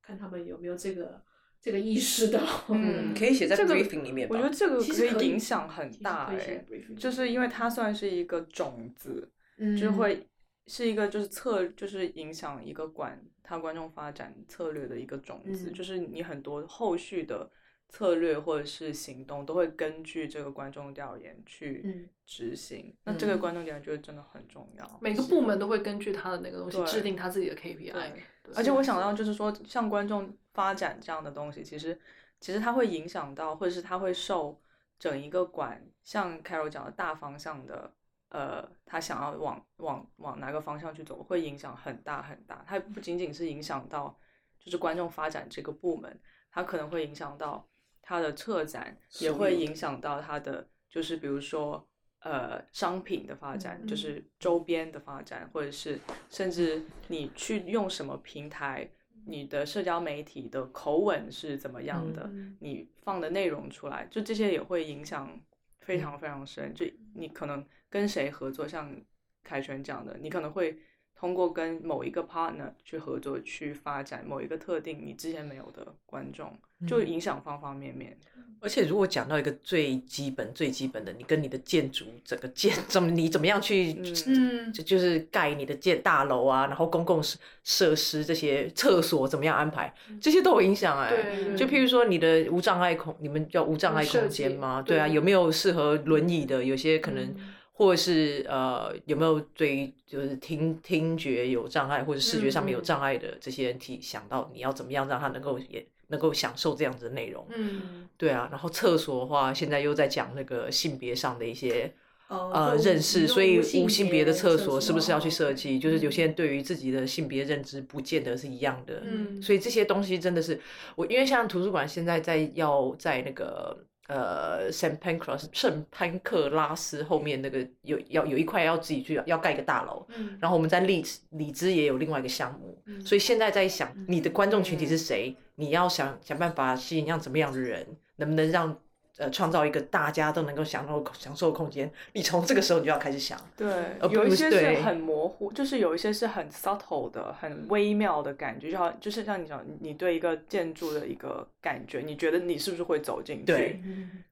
看他们有没有这个这个意识到。嗯可以写在这个 briefing 里面吧我觉得这个其实可以影响很大哎、就是因为它算是一个种子，嗯就会是一个就是策就是影响一个管他观众发展策略的一个种子，嗯就是你很多后续的策略或者是行动都会根据这个观众调研去嗯执行。那这个观众调研就是真的很重要。每个部门都会根据他的那个东西制定他自己的 KPI 对。对而且我想到就是说，像观众发展这样的东西，其实其实它会影响到，或者是它会受整一个馆，像 Carol 讲的大方向的，呃，他想要往往往哪个方向去走，会影响很大很大。它不仅仅是影响到就是观众发展这个部门，它可能会影响到它的策展，也会影响到它的就是比如说。呃，商品的发展，嗯就是周边的发展，或者是甚至你去用什么平台，你的社交媒体的口吻是怎么样的，嗯你放的内容出来，就这些也会影响非常非常深。就你可能跟谁合作，像凯旋讲的，你可能会通过跟某一个 partner 去合作，去发展某一个特定你之前没有的观众，就影响方方面面。而且如果讲到一个最基本、最基本的，你跟你的建筑整个建怎么你怎么样去，嗯就就是盖你的建大楼啊，然后公共设设施这些厕所怎么样安排，这些都有影响哎、就譬如说你的无障碍空，你们叫无障碍空间吗？对啊，有没有适合轮椅的？有些可能。或者是呃，有没有对于就是听听觉有障碍或者视觉上面有障碍的这些人体想到你要怎么样让他能够也能够享受这样子的内容？嗯，对啊，然后厕所的话，现在又在讲那个性别上的一些呃就认识，所以无性别的厕所所是不是要去设嗯计？就是有些人对于自己的性别认知不见得是一样的，嗯所以这些东西真的是我，因为像图书馆现在在要在那个。呃，Saint Pancras 圣潘克拉斯后面那个有要有一块要自己去要盖一个大楼，嗯然后我们在荔荔枝也有另外一个项目，嗯所以现在在想你的观众群体是谁，你要想想办法吸引让怎么样的人，能不能让呃创造一个大家都能够享受享受的空间，你从这个时候你就要开始想，对有一些是很模糊，就是有一些是很 subtle 的、很微妙的感觉，就好就是像你讲，你对一个建筑的一个感觉，你觉得你是不是会走进去？对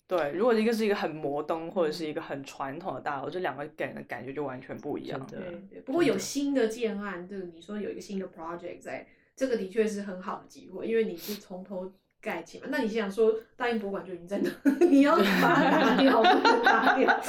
对如果一个是一个很摩登或者是一个很传统的大楼，这两个给人的感觉就完全不一样。对对，不过有新的建案，就是你说有一个新的 project 在，这个的确是很好的机会，因为你是从头盖起嘛。那你想说大英博物馆就已经在那，你要把它打掉，不能打掉，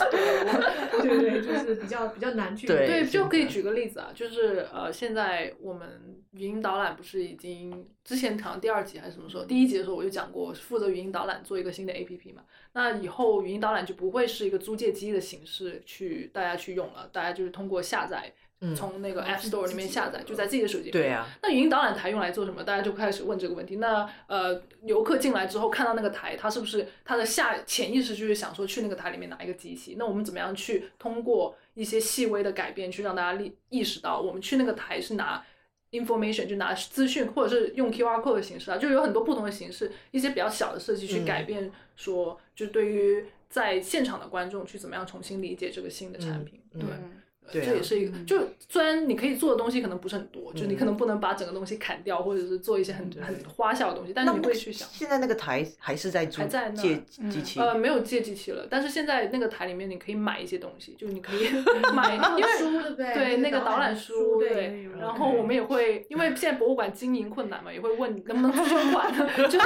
对对，就是比较比较难去对对，就可以举个例子啊，就是呃，现在我们语音导览不是已经之前好像第二集还是什么时候，第一集的时候我就讲过，负责语音导览做一个新的 APP 嘛。那以后语音导览就不会是一个租借机的形式去大家去用了，大家就是通过下载，嗯从那个 App Store 里面下载，就在自己的手机里面对啊，那语音导览台用来做什么？大家就开始问这个问题。那呃，游客进来之后看到那个台，他是不是他的下潜意识就是想说去那个台里面拿一个机器？那我们怎么样去通过一些细微的改变，去让大家意意识到我们去那个台是拿 information 就拿资讯，或者是用 QR code 的形式啊，就有很多不同的形式，一些比较小的设计去改变说，就对于在现场的观众去怎么样重新理解这个新的产品，嗯对。嗯对啊这也是一个，就虽然你可以做的东西可能不是很多，就你可能不能把整个东西砍掉，或者是做一些很很花哨的东西，但是你会去想。现在那个台还是在租还在那借机器，呃，没有借机器了，但是现在那个台里面你可以买一些东西，就你可以买，因为书对不对？对那个导览书，对对，然后我们也会，因为现在博物馆经营困难嘛，也会问能不能捐款，就是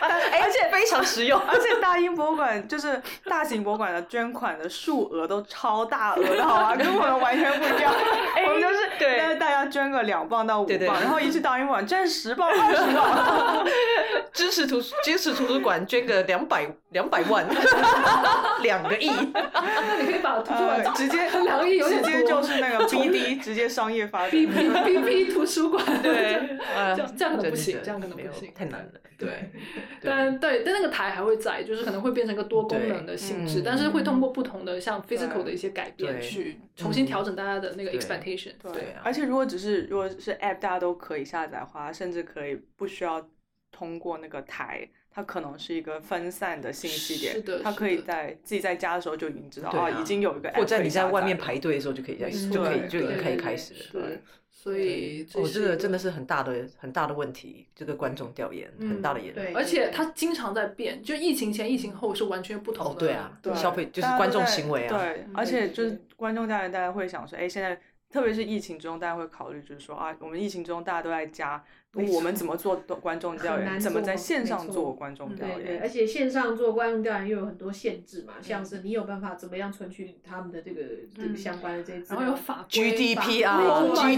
而且非常实用。而且大英博物馆就是大型博物馆的捐款的数额都超大额的，好吗？跟我们完全不一样。我们就是对但是大家捐个两磅到五磅，对对然后一去大英博物馆捐十磅、二十磅。支持图书支持图书馆捐个两百两百万，两个亿，那你可以把图书馆呃直接两个亿有点直接多就直接商业发展。B P B P 图书馆，对，呃 这样这样可能不行这样可能不行。太难了。对，但对，但那个台还会在，就是可能会变成一个多功能的性质，但是会通过不同的像 physical 的一些改变对。去重新调整大家的那个 expectation。对啊。而且如果只是如果是 App 大家都可以下载的话，甚至可以不需要通过那个台，它可能是一个分散的信息点，是的它可以在自己在家的时候就已经知道对啊已经有一个 app 或者你在外面排队的时候就可以在嗯就可以就已经可以开始了。对，所以哦，是一这个真的是很大的很大的问题，这个观众调研很大的研究。对，而且它经常在变，就疫情前、疫情后是完全不同的。哦，对啊，对消费就是观众行为啊。对，而且就是观众调研，大家会想说，哎，现在特别是疫情中，大家会考虑就是说啊，我们疫情中大家都在家，我们怎么做观众调研？怎么在线上做观众调对对，研？而且线上做观众调研又有很多限制嘛，像是你有办法怎么样存取他们的这个这个相关的这些资料，然后有法规 GDPR 法规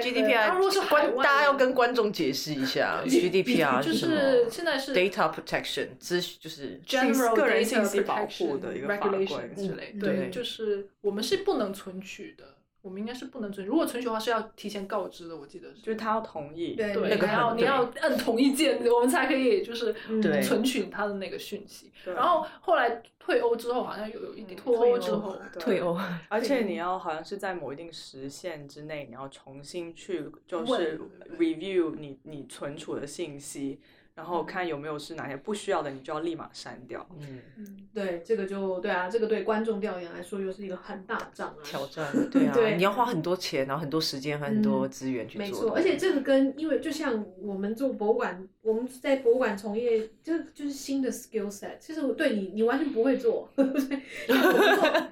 GDPR 大家要跟观众解释一下 GDPR 就是什么是现在是 data protection 资就是 general 个人信息保护的一个法规之类嗯，对就是我们是不能存取的，我们应该是不能存取。如果存取的话是要提前告知的，我记得是。就是他要同意。对，对那个你要你要按同意键，我们才可以就是嗯存取他的那个讯息。对然后后来退欧之后，好像有有一点嗯脱欧之后，对退欧，而且你要好像是在某一定时限之内，你要重新去就是 review 你你存储的信息，然后看有没有是哪些不需要的，你就要立马删掉。嗯，嗯，对，这个就对啊，这个对观众调研来说又是一个很大的障碍。挑 战，对啊，对你要花很多钱，然后很多时间和很多资源去做。没错，而且这个跟因为就像我们做博物馆，我们在博物馆从业，就就是新的 skill set。其实我对你，你完全不会做，对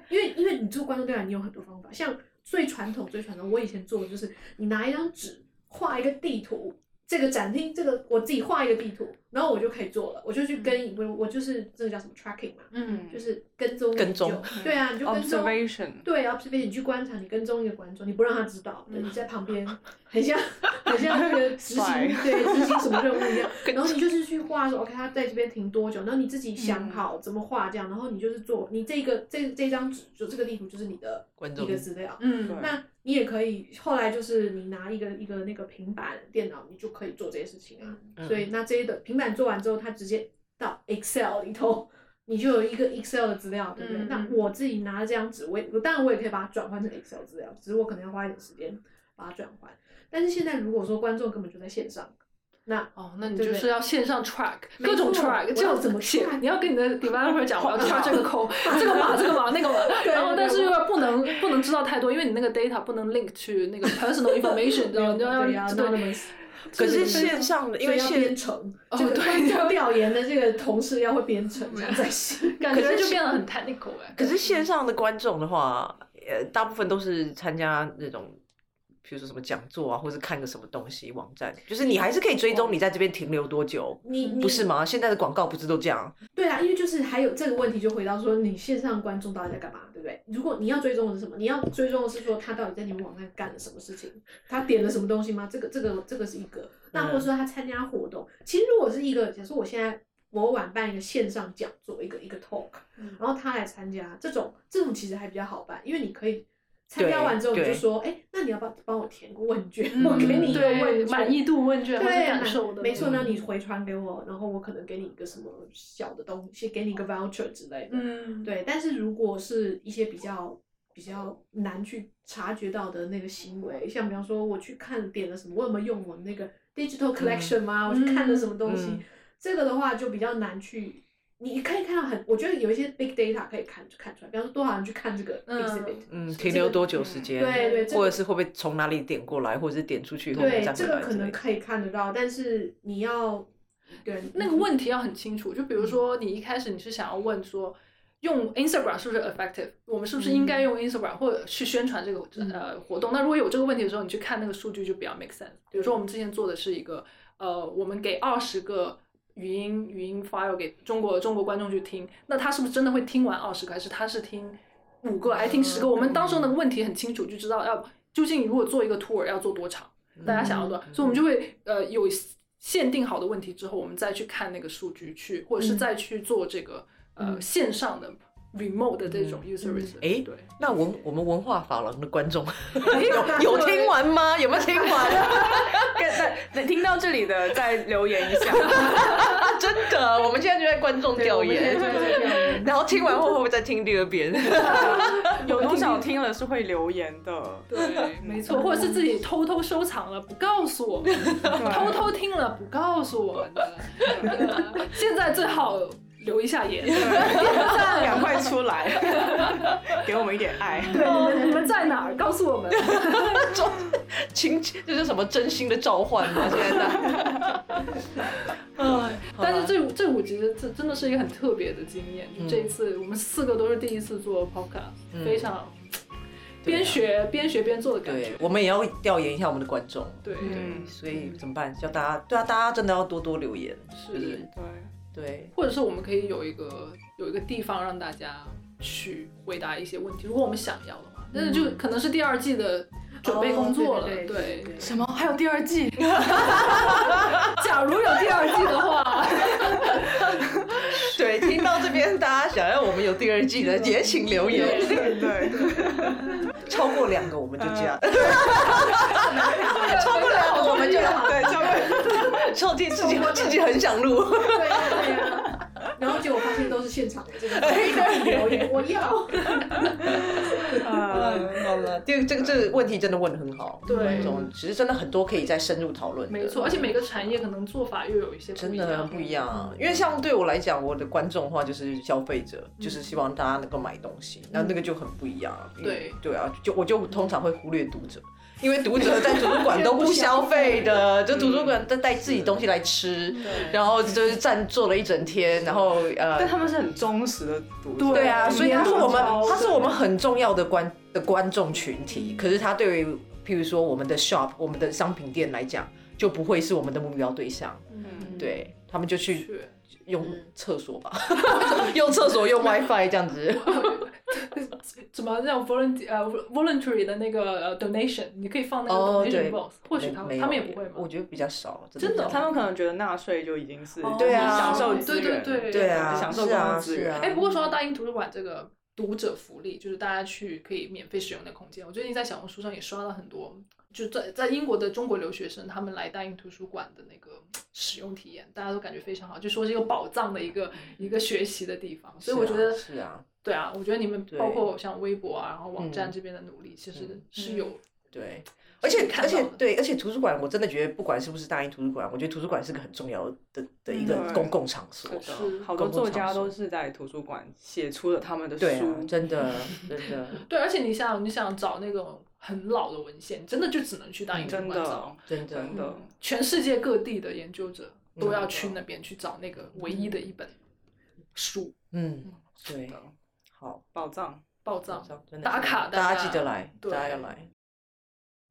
因为因为你做观众调研，你有很多方法。像最传统、最传统，我以前做的就是你拿一张纸画一个地图，这个展厅，这个我自己画一个地图，然后我就可以做了，我就去跟我我就是这个叫什么 tracking 嘛，嗯，就是跟踪跟踪对啊，你就跟踪 Observation 对，observation，你去观察，你跟踪一个观众，你不让他知道，你在旁边，很像很像那个 执行对执行什么任务一样。然后你就是去画说，OK，他在这边停多久，然后你自己嗯想好怎么画这样，然后你就是做你这个这这张纸就这个地图就是你的一个资料。嗯那你也可以，后来就是你拿一个一个那个平板电脑，你就可以做这些事情啊。嗯所以那这些的平板做完之后，它直接到 Excel 里头，你就有一个 Excel 的资料，对不对？嗯那我自己拿了这张纸，我也我当然我也可以把它转换成 Excel 资料，只是我可能要花一点时间把它转换。但是现在如果说观众根本就在线上，那哦，那你就是要线上 track 没各种 track，我这怎么写？你要跟你的 developer 讲，我要 track 这个 code，这个码，这个码，那个码，然后但是又要不能不能知道太多，因为你那个 data 不能 link 去那个 personal information，知道吗？你就要对呀对 anonymous 可是线上的，因为编程，哦这个对要 调研的这个同事要会编程，这样才行。感觉可是就变得很 technical 哎。可是线上的观众的话，呃，大部分都是参加那种，比如说什么讲座啊，或是看个什么东西网站，就是你还是可以追踪你在这边停留多久，你你不是吗？现在的广告不是都这样？对啊，因为就是还有这个问题，就回到说你线上观众到底在干嘛，对不对？如果你要追踪的是什么，你要追踪的是说他到底在你们网站干了什么事情，他点了什么东西吗？这个这个这个是一个。那或者说他参加活动，其实如果是一个，假设我现在博物馆办一个线上讲座，一个一个 talk，嗯然后他来参加，这种这种其实还比较好办，因为你可以。参加完之后你就说，哎，那你要不要帮我填个问卷？嗯我给你一个问，满意度问卷对，感受的，没错，嗯那你回传给我，然后我可能给你一个什么小的东西，给你一个 voucher 之类的。嗯，对，但是如果是一些比较比较难去察觉到的那个行为，像比方说我去看点了什么，我有没有用我那个 digital collection 吗？我去看了什么东西，嗯这个的话就比较难去。你可以看到很，我觉得有一些 big data 可以看看出来，比方说多少人去看这个嗯 exhibit，嗯，停留多久时间？对对，这个或者是会不会从哪里点过来，或者是点出去以后再对这个可能可以看得到，但是你要对那个问题要很清楚。就比如说，你一开始你是想要问说，用 Instagram 是不是 effective？我们是不是应该用 Instagram 或者去宣传这个呃活动？那如果有这个问题的时候，你去看那个数据就比较 make sense。比如说，我们之前做的是一个呃，我们给二十个。语音语音 file 给中国中国观众去听，那他是不是真的会听完二十个，还是他是听五个，还听十个？我们当时那个问题很清楚，就知道要究竟如果做一个 tour 要做多长，大家想要多少，所以我们就会呃有限定好的问题之后，我们再去看那个数据去，或者是再去做这个、呃线上的 remote 的这种 user research。诶对，那文我们文化法郎的观众有有听完吗？有没有听完？跟那听到这里的再留言一下，真的，我们现在就在观众调研，然后听完后会不会再听第二遍？有多少听了是会留言的？对，没错，或者是自己偷偷收藏了不告诉我们，偷偷听了不告诉我们的。现在最好留一下言，点赞，赶快出来，给我们一点爱。对，你们你们在哪儿？告诉我们。亲，这是什么真心的召唤吗？现在 但是这这五集这真的是一个很特别的经验。就这一次，我们四个都是第一次做 podcast，非常边学边学边做的感觉对。，我们也要调研一下我们的观众。对，对所以怎么办？叫大家，对啊，大家真的要多多留言，是是，对，对，或者是我们可以有一个有一个地方让大家去回答一些问题，如果我们想要的话。但是就可能是第二季的准备工作了，哦对对对。什么？还有第二季？假如有第二季的话，对，听到这边，大家想要我们有第二季的，也请留言。对，超过两个我们就加，超过两个我们就对，超过，超自己自己自己很想录。对呀对呀。然后结果发现都是现场的这个留言，我要。呃，好了，这个这个这个问题真的问的很好，对其实真的很多可以再深入讨论。没错，而且每个产业可能做法又有一些不真。的不一样啊，因为像对我来讲，我的观众的话就是消费者，就是希望大家能够买东西，那那个就很不一样对对啊，就我就通常会忽略读者。因为读者在图书馆都不消费的，就图书馆都带自己东西来吃，然后就是站坐了一整天，然后呃但，他们是很忠实的读者。对啊，所以他是我们他是我们很重要的观的观众群体，可是他对于譬如说我们的 shop 我们的商品店来讲，就不会是我们的目标对象，嗯，对他们就去确用厕所吧，用厕所用 WiFi 这样子。怎么那种 voluntary 呃 voluntary 的那个呃 donation，你可以放那个哦 donation box，或许他们他们也不会吗？我觉得比较少，真的的他们可能觉得纳税就已经是对啊享受资源，对对对对啊，享受公共资源。哎，不过说到大英图书馆这个读者福利，就是大家去可以免费使用的空间。我最近在小红书上也刷了很多，就在在英国的中国留学生，他们来大英图书馆的那个使用体验，大家都感觉非常好，就说是一个宝藏的一个一个学习的地方。所以我觉得，是啊，对啊，我觉得你们包括像微博啊，然后网站嗯这边的努力，其实嗯是有对。而且而且对，而且图书馆，我真的觉得，不管是不是大英图书馆，我觉得图书馆是个很重要的的一个嗯公共场所。是好多作家都是在图书馆写出了他们的对啊书，，真的 真的对，而且你想你想找那种很老的文献，真的就只能去大英图书真馆找。的真的真的，全世界各地的研究者都要嗯去那边去找那个唯一的一本书嗯，对，的好，宝藏。宝藏。真的打卡大家大家记得来，大对家要来。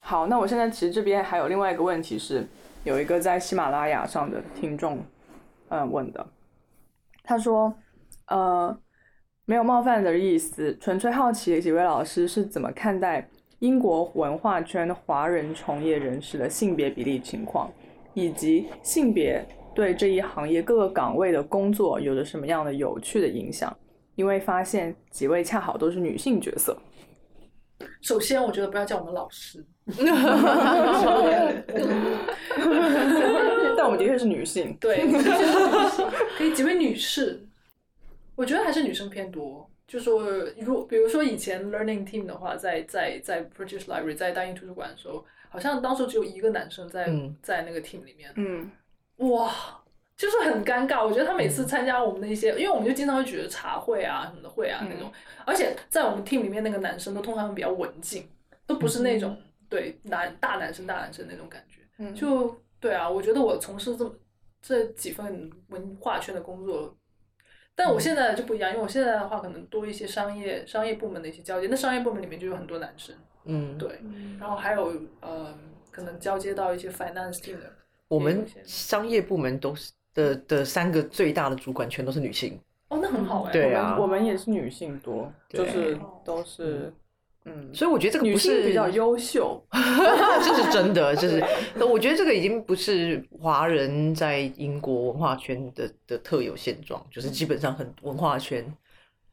好，那我现在其实这边还有另外一个问题是，有一个在喜马拉雅上的听众，嗯问的，他说，呃，没有冒犯的意思，纯粹好奇几位老师是怎么看待英国文化圈华人从业人士的性别比例情况，以及性别对这一行业各个岗位的工作有着什么样的有趣的影响？因为发现几位恰好都是女性角色。首先，我觉得不要叫我们老师，但我们的确是女性，对，可以几位女士，我觉得还是女生偏多。就是，如比如说以前 learning team 的话，在在在 British Library 在大英图书馆的时候，好像当时只有一个男生在、嗯在那个 team 里面，嗯，哇，就是很尴尬。我觉得他每次参加我们的一些，因为我们就经常会举着茶会啊什么的会啊那种，而且在我们 team 里面那个男生都通常比较文静，都不是那种、对男大男生大男生那种感觉。嗯就对啊，我觉得我从事这么这几份文化圈的工作。但我现在就不一样，因为我现在的话可能多一些商业商业部门的一些交接，那商业部门里面就有很多男生，嗯，对，然后还有呃，可能交接到一些 finance team 的，我们商业部门都是的的三个最大的主管全都是女性。哦，那很好哎、对啊我们我们也是女性多，就是都是嗯，所以我觉得这个女不是性比较优秀，这是真的，就是。我觉得这个已经不是华人在英国文化圈的的特有现状，就是基本上很文化圈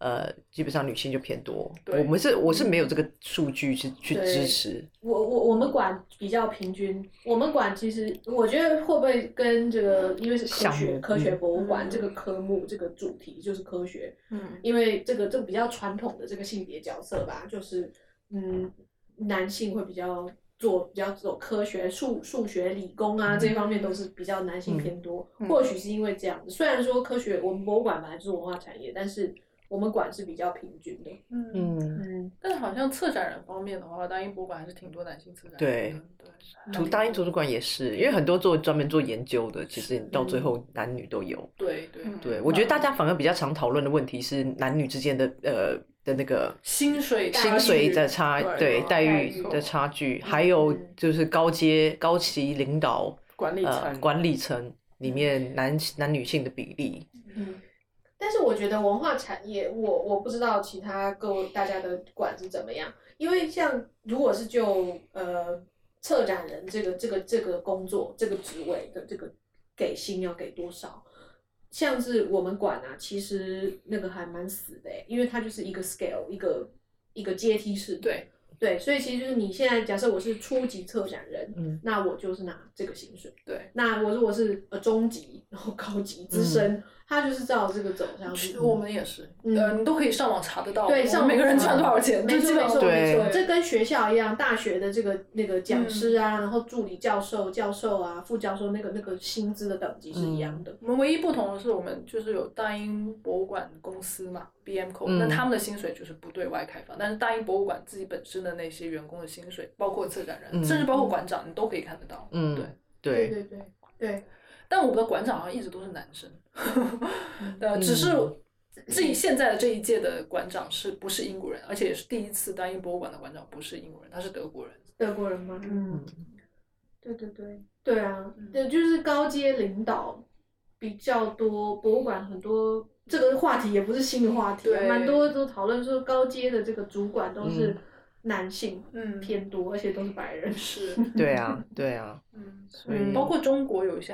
呃，基本上女性就偏多。对我们是我是没有这个数据去去支持。我我我们馆比较平均，我们馆其实我觉得会不会跟这个，因为是科学科学博物馆、嗯这个科目这个主题就是科学，嗯，因为这个这个比较传统的这个性别角色吧，就是嗯，男性会比较做比较走科学、数数学、理工啊、这一方面都是比较男性偏多。嗯或许是因为这样子，虽然说科学我们博物馆本来就是文化产业，但是我们馆是比较平均的。嗯，嗯，嗯，但是好像策展人方面的话，大英博物馆还是挺多男性策展人对的。对图大英图书馆也是，因为很多做专门做研究的，其实你到最后男女都有。对对嗯对，我觉得大家反而比较常讨论的问题是男女之间的呃的那个薪水薪水的差对对待待遇遇的差距，还有就是高阶高级领导管理呃层管理层里面男男女性的比例。嗯，但是我觉得文化产业，我我不知道其他各位大家的管是怎么样，因为像如果是就呃策展人这个这个这个工作这个职位的这个给薪要给多少？像是我们管啊，其实那个还蛮死的欸因为它就是一个 scale 一个一个阶梯式。对对，所以其实就是你现在假设我是初级策展人，嗯那我就是拿这个薪水。对，那我如果是呃中级，然后高级、资深，他就是照这个走上去。我们也是，嗯呃，你都可以上网查得到，对，我上每个人赚多少钱，没错没就基本上错没错，对这跟学校一样，大学的这个那个讲师啊，嗯然后助理教授、教授啊、副教授那个那个薪资的等级是一样的。我们唯一不同的是，我们就是有大英博物馆公司嘛，BM Co，、嗯那他们的薪水就是不对外开放，但是大英博物馆自己本身的那些员工的薪水，包括策展人，嗯甚至包括馆长，你都可以看得到。嗯对。对，对对对，但我们的馆长好像一直都是男生，呃，嗯只是这一现在的这一届的馆长是不是英国人，而且也是第一次单一博物馆的馆长不是英国人，他是德国人。德国人吗？嗯，对对对，对啊，对，就是高阶领导比较多，博物馆很多这个话题也不是新的话题蛮多都讨论说高阶的这个主管都是男性嗯，偏多，而且都是白人。是，对啊，对啊，嗯，所以嗯包括中国有一些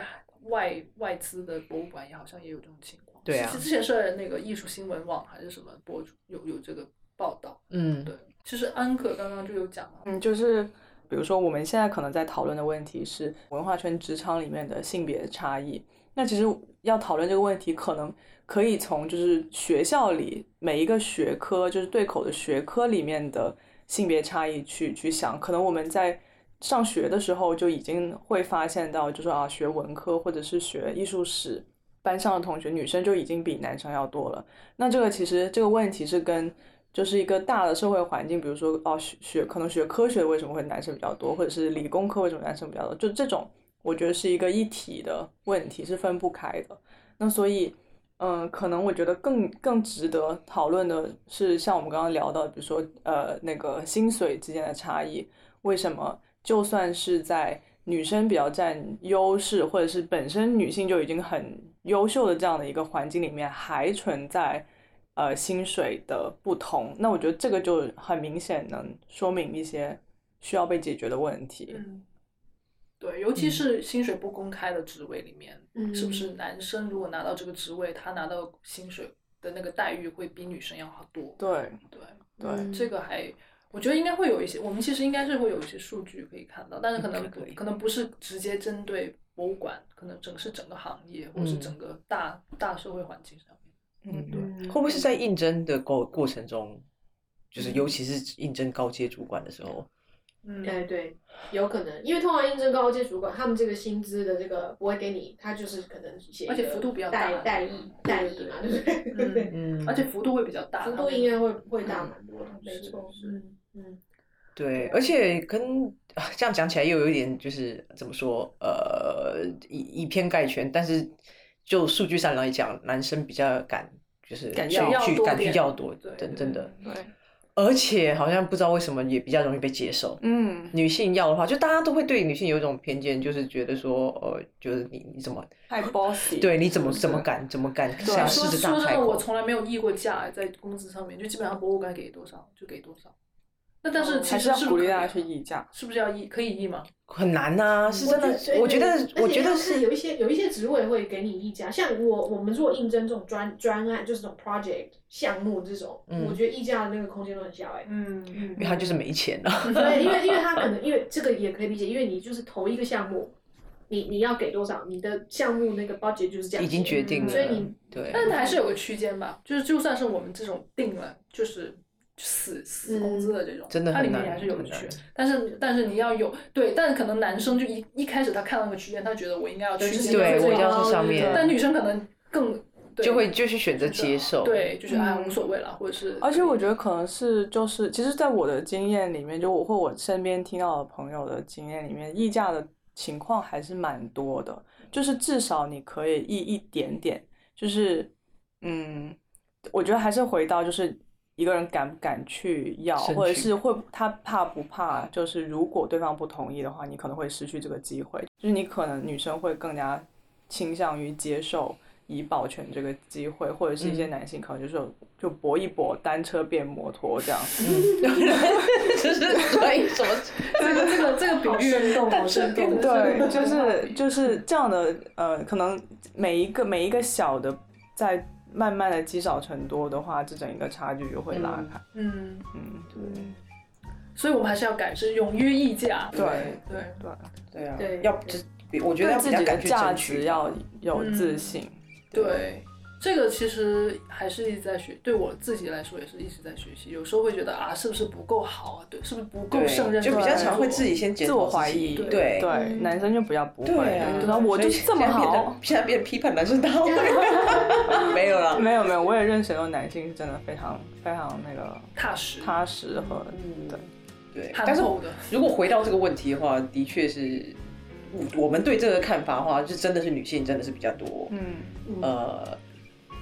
外外资的博物馆也好像也有这种情况。对啊其实之前是那个艺术新闻网还是什么博主有有这个报道。嗯对，其实安可刚刚就有讲了，嗯，就是比如说我们现在可能在讨论的问题是文化圈职场里面的性别差异。那其实要讨论这个问题，可能可以从就是学校里每一个学科，就是对口的学科里面的性别差异去去想。可能我们在上学的时候就已经会发现到，就说啊，学文科或者是学艺术史，班上的同学女生就已经比男生要多了。那这个其实这个问题是跟就是一个大的社会环境，比如说哦学学可能学科学为什么会男生比较多，或者是理工科为什么男生比较多，就这种我觉得是一个一体的问题，是分不开的。那所以，嗯，可能我觉得更更值得讨论的是，像我们刚刚聊到，比如说呃那个薪水之间的差异，为什么就算是在女生比较占优势，或者是本身女性就已经很优秀的这样的一个环境里面，还存在呃薪水的不同，那我觉得这个就很明显能说明一些需要被解决的问题。嗯，对，尤其是薪水不公开的职位里面，嗯是不是男生如果拿到这个职位，他拿到薪水的那个待遇会比女生要好多？对对对，嗯这个还。我觉得应该会有一些，我们其实应该是会有一些数据可以看到，但是可能可可能不是直接针对博物馆，可能整是整个行业或者是嗯。整个大、大社会环境上面。嗯对。会不会是在应征的过过程中，就是尤其是应征高阶主管的时候，嗯，哎，对，有可能，因为通常应征高阶主管，他们这个薪资的这个不会给你，他就是可能写而且幅度比较大。待待遇待遇嘛，对不对？嗯对，嗯。而且幅度会比较大，幅度应该会会大蛮多的，没错，是。嗯嗯对，而且跟啊这样讲起来又有一点就是怎么说，呃，以以偏概全，但是就数据上来讲，男生比较敢就是去敢去敢去要多，对真真的，对，而且好像不知道为什么也比较容易被接受。嗯，女性要的话，就大家都会对女性有一种偏见，就是觉得说，呃，就是你你怎么太 bossy，对，你怎么怎么敢怎么敢对想说狮子大开说真的，我？从来没有议过价，在工资上面，就基本上博物馆给多少就给多少。那但是还是要其实是鼓励大家去议价。是不是要议可以议吗？很难呐、是真的。我觉得，我觉得是有一些有一些职位会给你议价，像我我们如果应征这种专专案，就是这种 project 项目这种，嗯我觉得议价的那个空间都很小哎、嗯嗯因为他就是没钱了。对，因为因为他可能因为这个也可以理解，因为你就是投一个项目，你你要给多少，你的项目那个 budget 就是这样，已经决定了，所以你对，但是还是有个区间吧，就是就算是我们这种定了就是死死工资的这种，真的它里面还是有的区，但是但是你要有对，但是可能男生就一一开始他看到那个区间，他觉得我应该要区间对我要是上面但女生可能更就会就是选择接受。对，就是哎嗯无所谓了，或者是而且我觉得可能是就是，其实，在我的经验里面，就我或我身边听到的朋友的经验里面，溢价的情况还是蛮多的。就是至少你可以溢一点点，就是嗯，我觉得还是回到就是一个人敢不敢去要，争或者是会他怕不怕，就是如果对方不同意的话，你可能会失去这个机会。就是你可能女生会更加倾向于接受。以保全这个机会，或者是一些嗯男性可能就是就搏一搏，单车变摩托这样。就是所以什么？这个这个这个比喻生动，好生动，对，就是就是这样的，呃，可能每一个每一个小的，在慢慢的积少成多的话，这整一个差距就会拉开。嗯，嗯，对。所以我们还是要感知勇于议价，对对，对，对啊，对。要就我觉得自己的价值要有自信。对，这个其实还是一直在学，对我自己来说也是一直在学习。有时候会觉得啊，是不是不够好啊？对，是不是不够对胜任？就比较常会自己先自我怀疑，对对，嗯男生就比较不会，对啊，我就是这么好。现在变批判男生大会，没有了。没有没有，我也认识很多男性是真的非常非常那个踏实、踏实和嗯对。对，但是。如果回到这个问题的话，的确是，我我们对这个看法的话，就真的是女性真的是比较多。嗯，呃，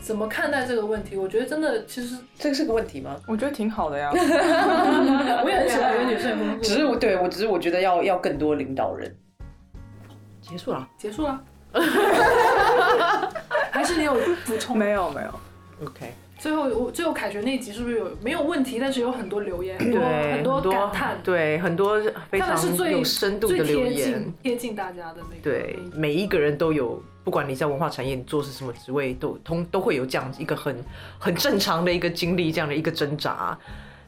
怎么看待这个问题？我觉得真的，其实这个是个问题吗？我觉得挺好的呀。我也很喜欢有女生的工作。只是我对我只是我觉得要要更多领导人。结束了结束了，还是你有补充？没有没有，，OK。最后我最后凯旋那一集是不是有没有问题？但是有很多留言，很多对，很多感叹，对，很多非看的是最常有深度的留言近。贴近大家的那个。对，每一个人都有，不管你在文化产业你做是什么职位，都通都会有这样一个很很正常的一个经历，这样的一个挣扎。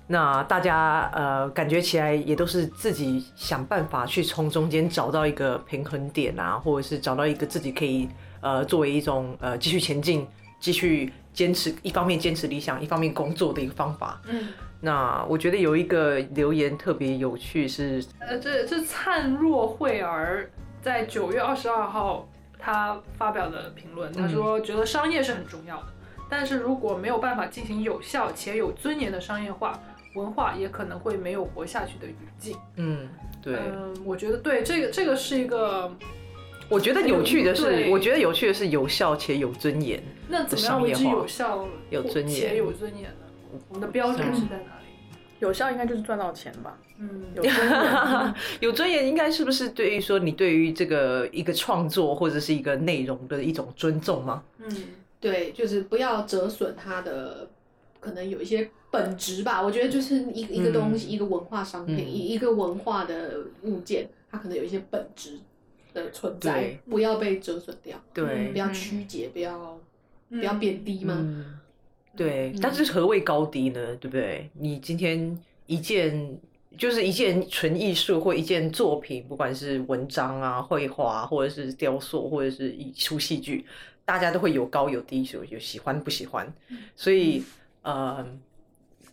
那大家呃，感觉起来也都是自己想办法去从中间找到一个平衡点啊，或者是找到一个自己可以呃作为一种呃继续前进、继续坚持，一方面坚持理想，一方面工作的一个方法。嗯，那我觉得有一个留言特别有趣是，呃，这这灿若慧儿在九月二十二号他发表的评论，他说觉得商业是很重要的，但是如果没有办法进行有效且有尊严的商业化，文化也可能会没有活下去的余地。嗯，对。嗯，我觉得对这个这个是一个，我觉得有趣的是，我觉得有趣的是有效且有尊严。那怎么样为之商业化有效有尊严且有尊严呢？我们的标准是在哪里？有效应该就是赚到钱吧。嗯，有尊严 有尊严应该是不是对于说你对于这个一个创作或者是一个内容的一种尊重吗？嗯，对，就是不要折损它的可能有一些本质吧。我觉得就是一个一个东西，一个文化商品，嗯一一个文化的物件，它可能有一些本质的存在对，不要被折损掉，对不要曲解，不要嗯不要贬低嘛。嗯，对嗯。但是何谓高低呢？对不对？你今天一件就是一件纯艺术或一件作品，不管是文章啊、绘画，或者是雕塑，或者是一出戏剧，大家都会有高有低，有有喜欢不喜欢。所以呃，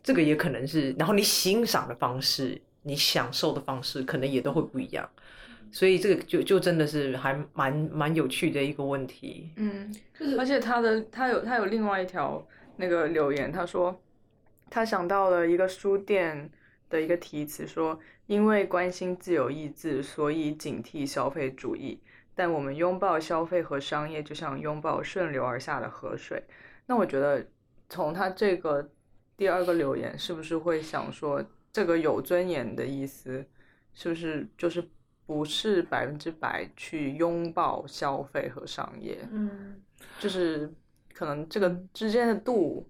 这个也可能是，然后你欣赏的方式，你享受的方式，可能也都会不一样。所以这个就就真的是还蛮蛮有趣的一个问题。嗯，就是而且他的他有他有另外一条那个留言，他说他想到了一个书店的一个题词，说因为关心自由意志，所以警惕消费主义。但我们拥抱消费和商业，就像拥抱顺流而下的河水。那我觉得从他这个第二个留言，是不是会想说，这个有尊严的意思，是不是就是不是百分之百去拥抱消费和商业？嗯，就是可能这个之间的度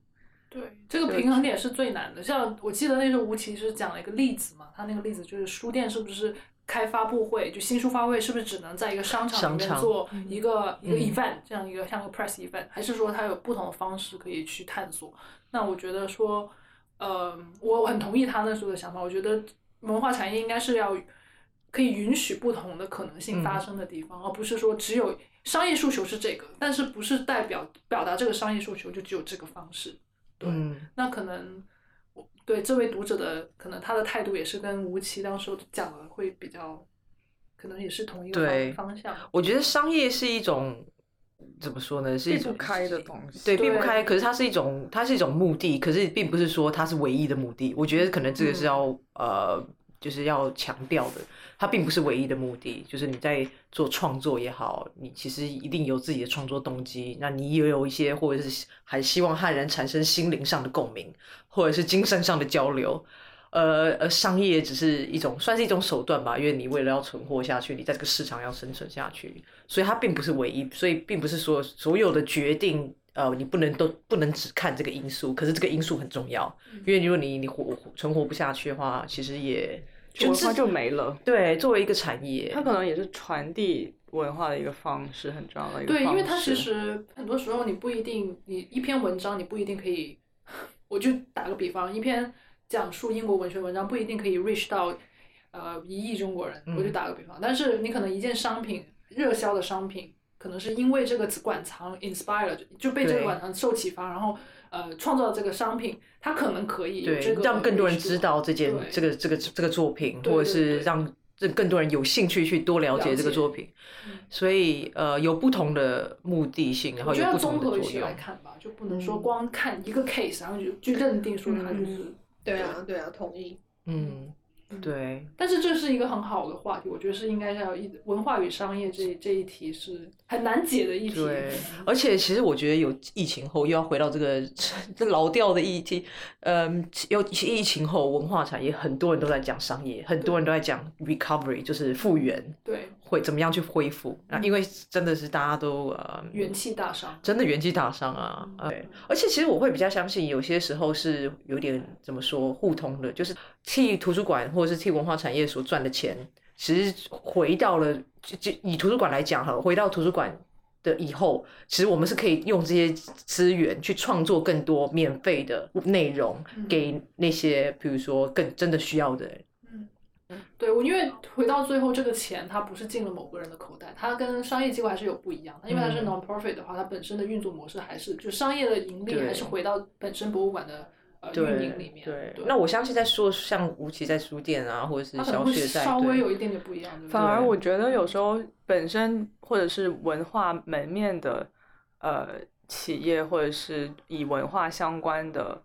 对，这个平衡点是最难的。像我记得那时候吴奇是讲了一个例子嘛，他那个例子就是书店是不是开发布会，就新书发布会是不是只能在一个商场里面做一个一个嗯 event，这样一个像个 press event，还是说它有不同的方式可以去探索？那我觉得说，呃，我很同意他那时候的想法。我觉得文化产业应该是要可以允许不同的可能性发生的地方，而不是说只有商业诉求是这个，但是不是代表表达这个商业诉求就只有这个方式。对，嗯，那可能我对这位读者的可能他的态度也是跟吴奇当时讲的会比较，可能也是同一个方方向。我觉得商业是一种怎么说呢？是一种避不开的东西。对，避不开。可是它是一种，它是一种目的，可是并不是说它是唯一的目的。我觉得可能这个是要、呃，就是要强调的，它并不是唯一的目的。就是你在做创作也好，你其实一定有自己的创作动机，那你也有一些或者是还希望和人产生心灵上的共鸣，或者是精神上的交流。呃呃，商业只是一种，算是一种手段吧，因为你为了要存活下去，你在这个市场要生存下去，所以它并不是唯一，所以并不是说所有的决定，呃，你不能都不能只看这个因素，可是这个因素很重要，因为如果你你活存活不下去的话，其实也自文化就没了。对作为一个产业，它可能也是传递文化的一个方式，很重要的一个对，因为它其实很多时候你不一定，你一篇文章你不一定可以，我就打个比方，一篇讲述英国文学文章不一定可以 reach 到呃一亿中国人，我就打个比方，但是你可能一件商品热销的商品，可能是因为这个馆藏 inspire 就就被这个馆藏受启发，然后呃创造这个商品，它可能可以对让更多人知道这件这个这个这个作品，或者是让这更多人有兴趣去多了解这个作品嗯，所以呃有不同的目的性，然后我觉得要有不同的作用综合来。看吧，就不能嗯说光看一个 case，然后就就认定说它就是。对啊，对啊，同意。嗯，对，但是这是一个很好的话题，我觉得是应该是要一文化与商业这这一题是很难解的一题。对，而且其实我觉得有疫情后又要回到这个这 老调的议题，嗯，有疫情后文化产业很多人都在讲商业，很多人都在讲 recovery，就是复原，对会怎么样去恢复。那因为真的是大家都呃元气大伤。真的元气大伤啊！对，而且其实我会比较相信，有些时候是有点怎么说互通的，就是替图书馆或者是替文化产业所赚的钱，其实回到了就就以图书馆来讲哈，回到图书馆的以后，其实我们是可以用这些资源去创作更多免费的内容给那些比如说更真的需要的人。对，我因为回到最后，这个钱它不是进了某个人的口袋，它跟商业机构还是有不一样的。因为它是嗯 non-profit 的话，它本身的运作模式还是就商业的盈利还是回到本身博物馆的呃运对营里面。对，那我相信在说像吴奇在书店啊，或者是它可能会小雪在稍微有一点点不一样，对？反而我觉得有时候本身或者是文化门面的呃企业，或者是以文化相关的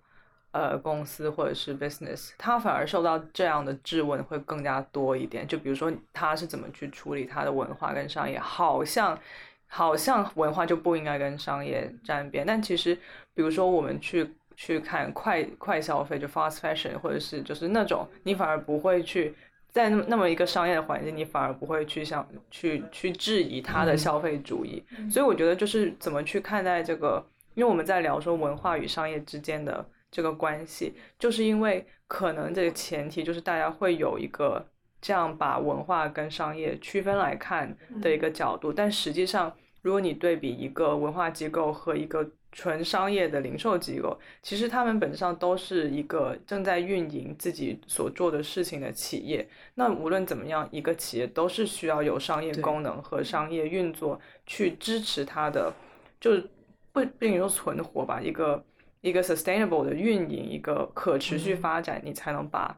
呃公司或者是 business，他反而受到这样的质问会更加多一点。就比如说他是怎么去处理他的文化跟商业，好像好像文化就不应该跟商业沾边，但其实比如说我们去。去看快快消费，就 fast fashion，或者是就是那种你反而不会去在那么那么一个商业的环境，你反而不会去想去去质疑他的消费主义。所以我觉得就是怎么去看待这个，因为我们在聊说文化与商业之间的这个关系，就是因为可能这个前提就是大家会有一个这样把文化跟商业区分来看的一个角度，但实际上如果你对比一个文化机构和一个纯商业的零售机构，其实他们本质上都是一个正在运营自己所做的事情的企业。那无论怎么样，一个企业都是需要有商业功能和商业运作去支持它的，就是不不仅说存活吧，一个一个 sustainable 的运营，一个可持续发展，你才能把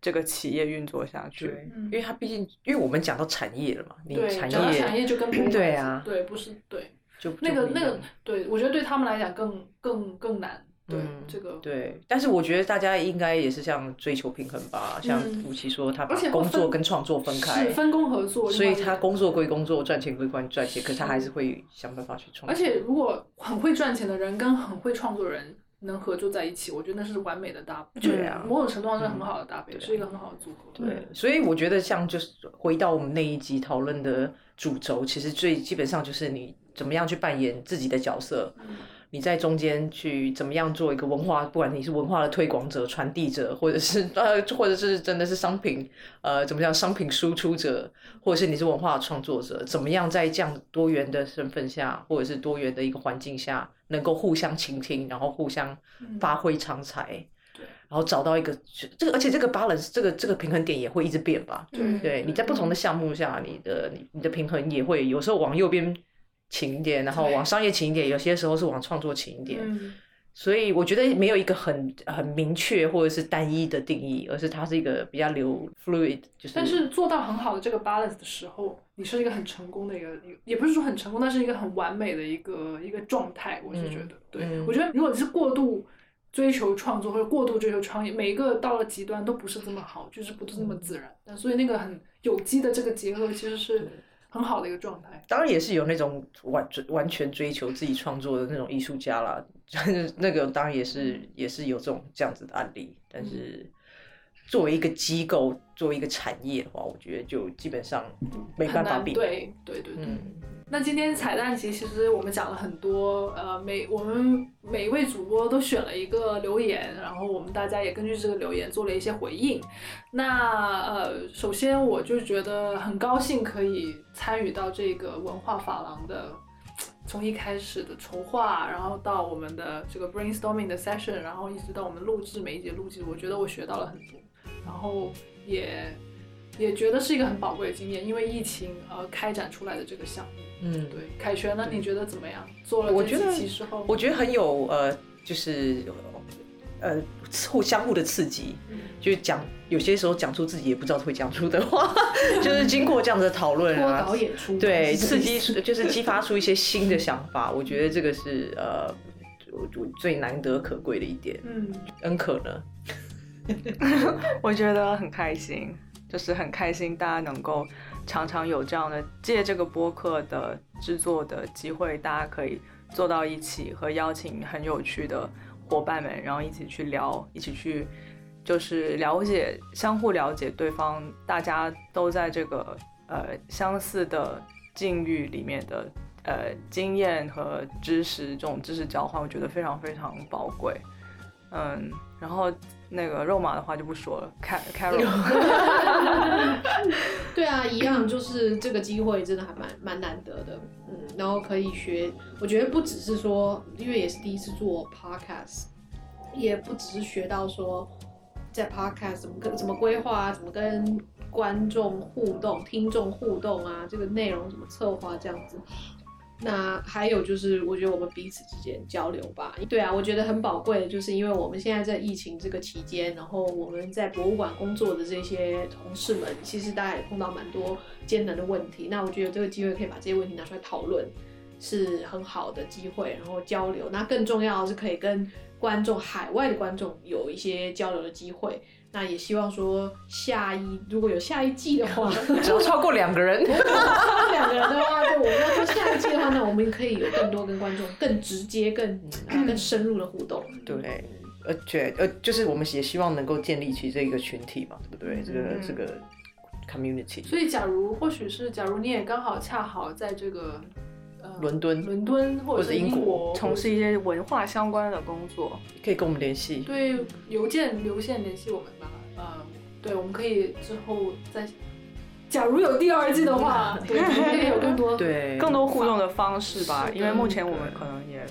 这个企业运作下去。对，因为它毕竟，因为我们讲到产业了嘛，你对，产业产业就跟 对啊对，不是对就那个那个对，我觉得对他们来讲更更更难。对、嗯这个，对，但是我觉得大家应该也是像追求平衡吧，像嗯吴奇说，他把工作跟创作分开是，分工合作，所以他工作归工作，赚钱归赚赚钱，可是他还是会想办法去创作。而且如果很会赚钱的人跟很会创作人能合作在一起，我觉得那是完美的搭配，对啊某种程度上是很好的搭配，是一个很好的组合。对，所以我觉得像就是回到我们那一集讨论的主轴，其实最基本上就是你怎么样去扮演自己的角色，你在中间去怎么样做一个文化，不管你是文化的推广者、传递者，或者是呃，或者是真的是商品，呃，怎么样商品输出者，或者是你是文化创作者，怎么样在这样多元的身份下，或者是多元的一个环境下，能够互相倾听，然后互相发挥长才。然后找到一个这个，而且这个 balance 这个这个平衡点也会一直变吧？对对，你在不同的项目下，你的你你的平衡也会有时候往右边倾一点，然后往商业情一点，有些时候是往创作情一点。嗯所以我觉得没有一个很很明确或者是单一的定义，而是它是一个比较流 fluid，就是但是做到很好的这个 balance 的时候，你是一个很成功的一个，也不是说很成功，但是一个很完美的一个一个状态。我是觉得，对、嗯我觉得如果你是过度追求创作或者过度追求创业，每一个到了极端都不是这么好，就是不是那么自然。但所以那个很有机的这个结合，其实是很好的一个状态。当然也是有那种完完全追求自己创作的那种艺术家啦，那个当然也是也是有这种这样子的案例。但是作为一个机构，作为一个产业的话，我觉得就基本上没办法比。对对对对。嗯，那今天彩蛋集其实我们讲了很多，呃，每我们每一位主播都选了一个留言，然后我们大家也根据这个留言做了一些回应。那呃，首先我就觉得很高兴可以参与到这个文化法廊的。从一开始的筹划，然后到我们的这个 brainstorming 的 session，然后一直到我们录制每一节录制，我觉得我学到了很多，然后也也觉得是一个很宝贵的经验，因为疫情呃开展出来的这个项目。嗯，对，凯旋呢？你觉得怎么样？做了这我觉得几期之后，我觉得很有呃，就是呃互相互的刺激，嗯。就是讲有些时候讲出自己也不知道会讲出的话，就是经过这样子的讨论脱啊，导演出，对，刺激出就是激发出一些新的想法，我觉得这个是呃我我最难得可贵的一点。嗯，恩可呢？我觉得很开心，就是很开心大家能够常常有这样的借这个播客的制作的机会，大家可以坐到一起和邀请很有趣的伙伴们，然后一起去聊，一起去就是了解相互了解对方，大家都在这个呃相似的境遇里面的呃经验和知识，这种知识交换，我觉得非常非常宝贵。嗯，然后那个肉麻的话就不说了，Car Carol，对啊，一样就是这个机会真的还蛮蛮难得的，嗯，然后可以学，我觉得不只是说，因为也是第一次做 podcast，也不只是学到说在 podcast 怎么跟怎么规划啊，怎么跟观众互动、听众互动啊，这个内容怎么策划这样子。那还有就是，我觉得我们彼此之间交流吧。对啊，我觉得很宝贵的，就是因为我们现在在疫情这个期间，然后我们在博物馆工作的这些同事们，其实大家也碰到蛮多艰难的问题。那我觉得这个机会可以把这些问题拿出来讨论，是很好的机会，然后交流。那更重要的是可以跟观众、海外的观众有一些交流的机会。那也希望说下一如果有下一季的话，只要超过两个人，两个人的话，就我们要做下一季的话，那我们可以有更多跟观众更直接、更呃更深入的互动。对，而且呃，就是我们也希望能够建立起这个群体嘛，对不对？这个嗯。这个 community，所以假如或许是假如你也刚好恰好在这个呃伦敦伦敦或者是英国国从事一些文化相关的工作。可以跟我们联系。对邮件留线联系我们吧。呃，对，我们可以之后再，假如有第二季的话，对，可以有更多对，更多互动的方式吧因为目前我们可能也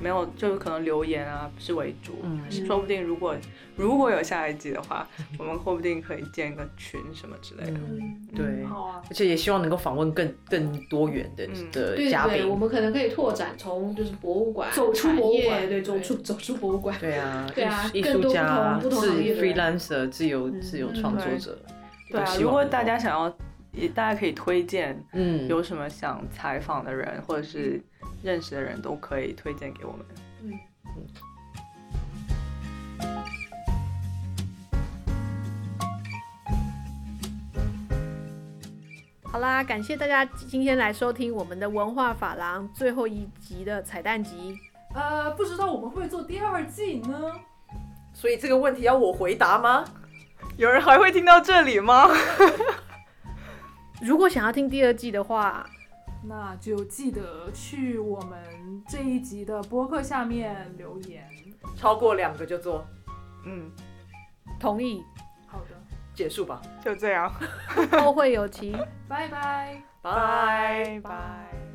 没有，就是可能留言啊是为主，嗯。说不定如果如果有下一季的话，我们说不定可以建一个群什么之类的。嗯，对，好啊。而且也希望能够访问更更多元的嗯。的对对，嘉宾。我。们可能可以拓展从就是博物馆走出博物馆。对，走出走出博物馆。对啊，对啊艺术家、不同自行业的人。freelancer、自由嗯。自由创作者，对。啊，如果大家想要，也大家可以推荐嗯。有什么想采访的人或者是认识的人都可以推荐给我们。好啦，感谢大家今天来收听我们的文化法郎最后一集的彩蛋集。呃，不知道我们会做第二季呢？所以这个问题要我回答吗？有人还会听到这里吗？如果想要听第二季的话，那就记得去我们这一集的播客下面留言。超过两个就做嗯，同意，好的，结束吧，就这样，后会有期。拜拜。拜。拜。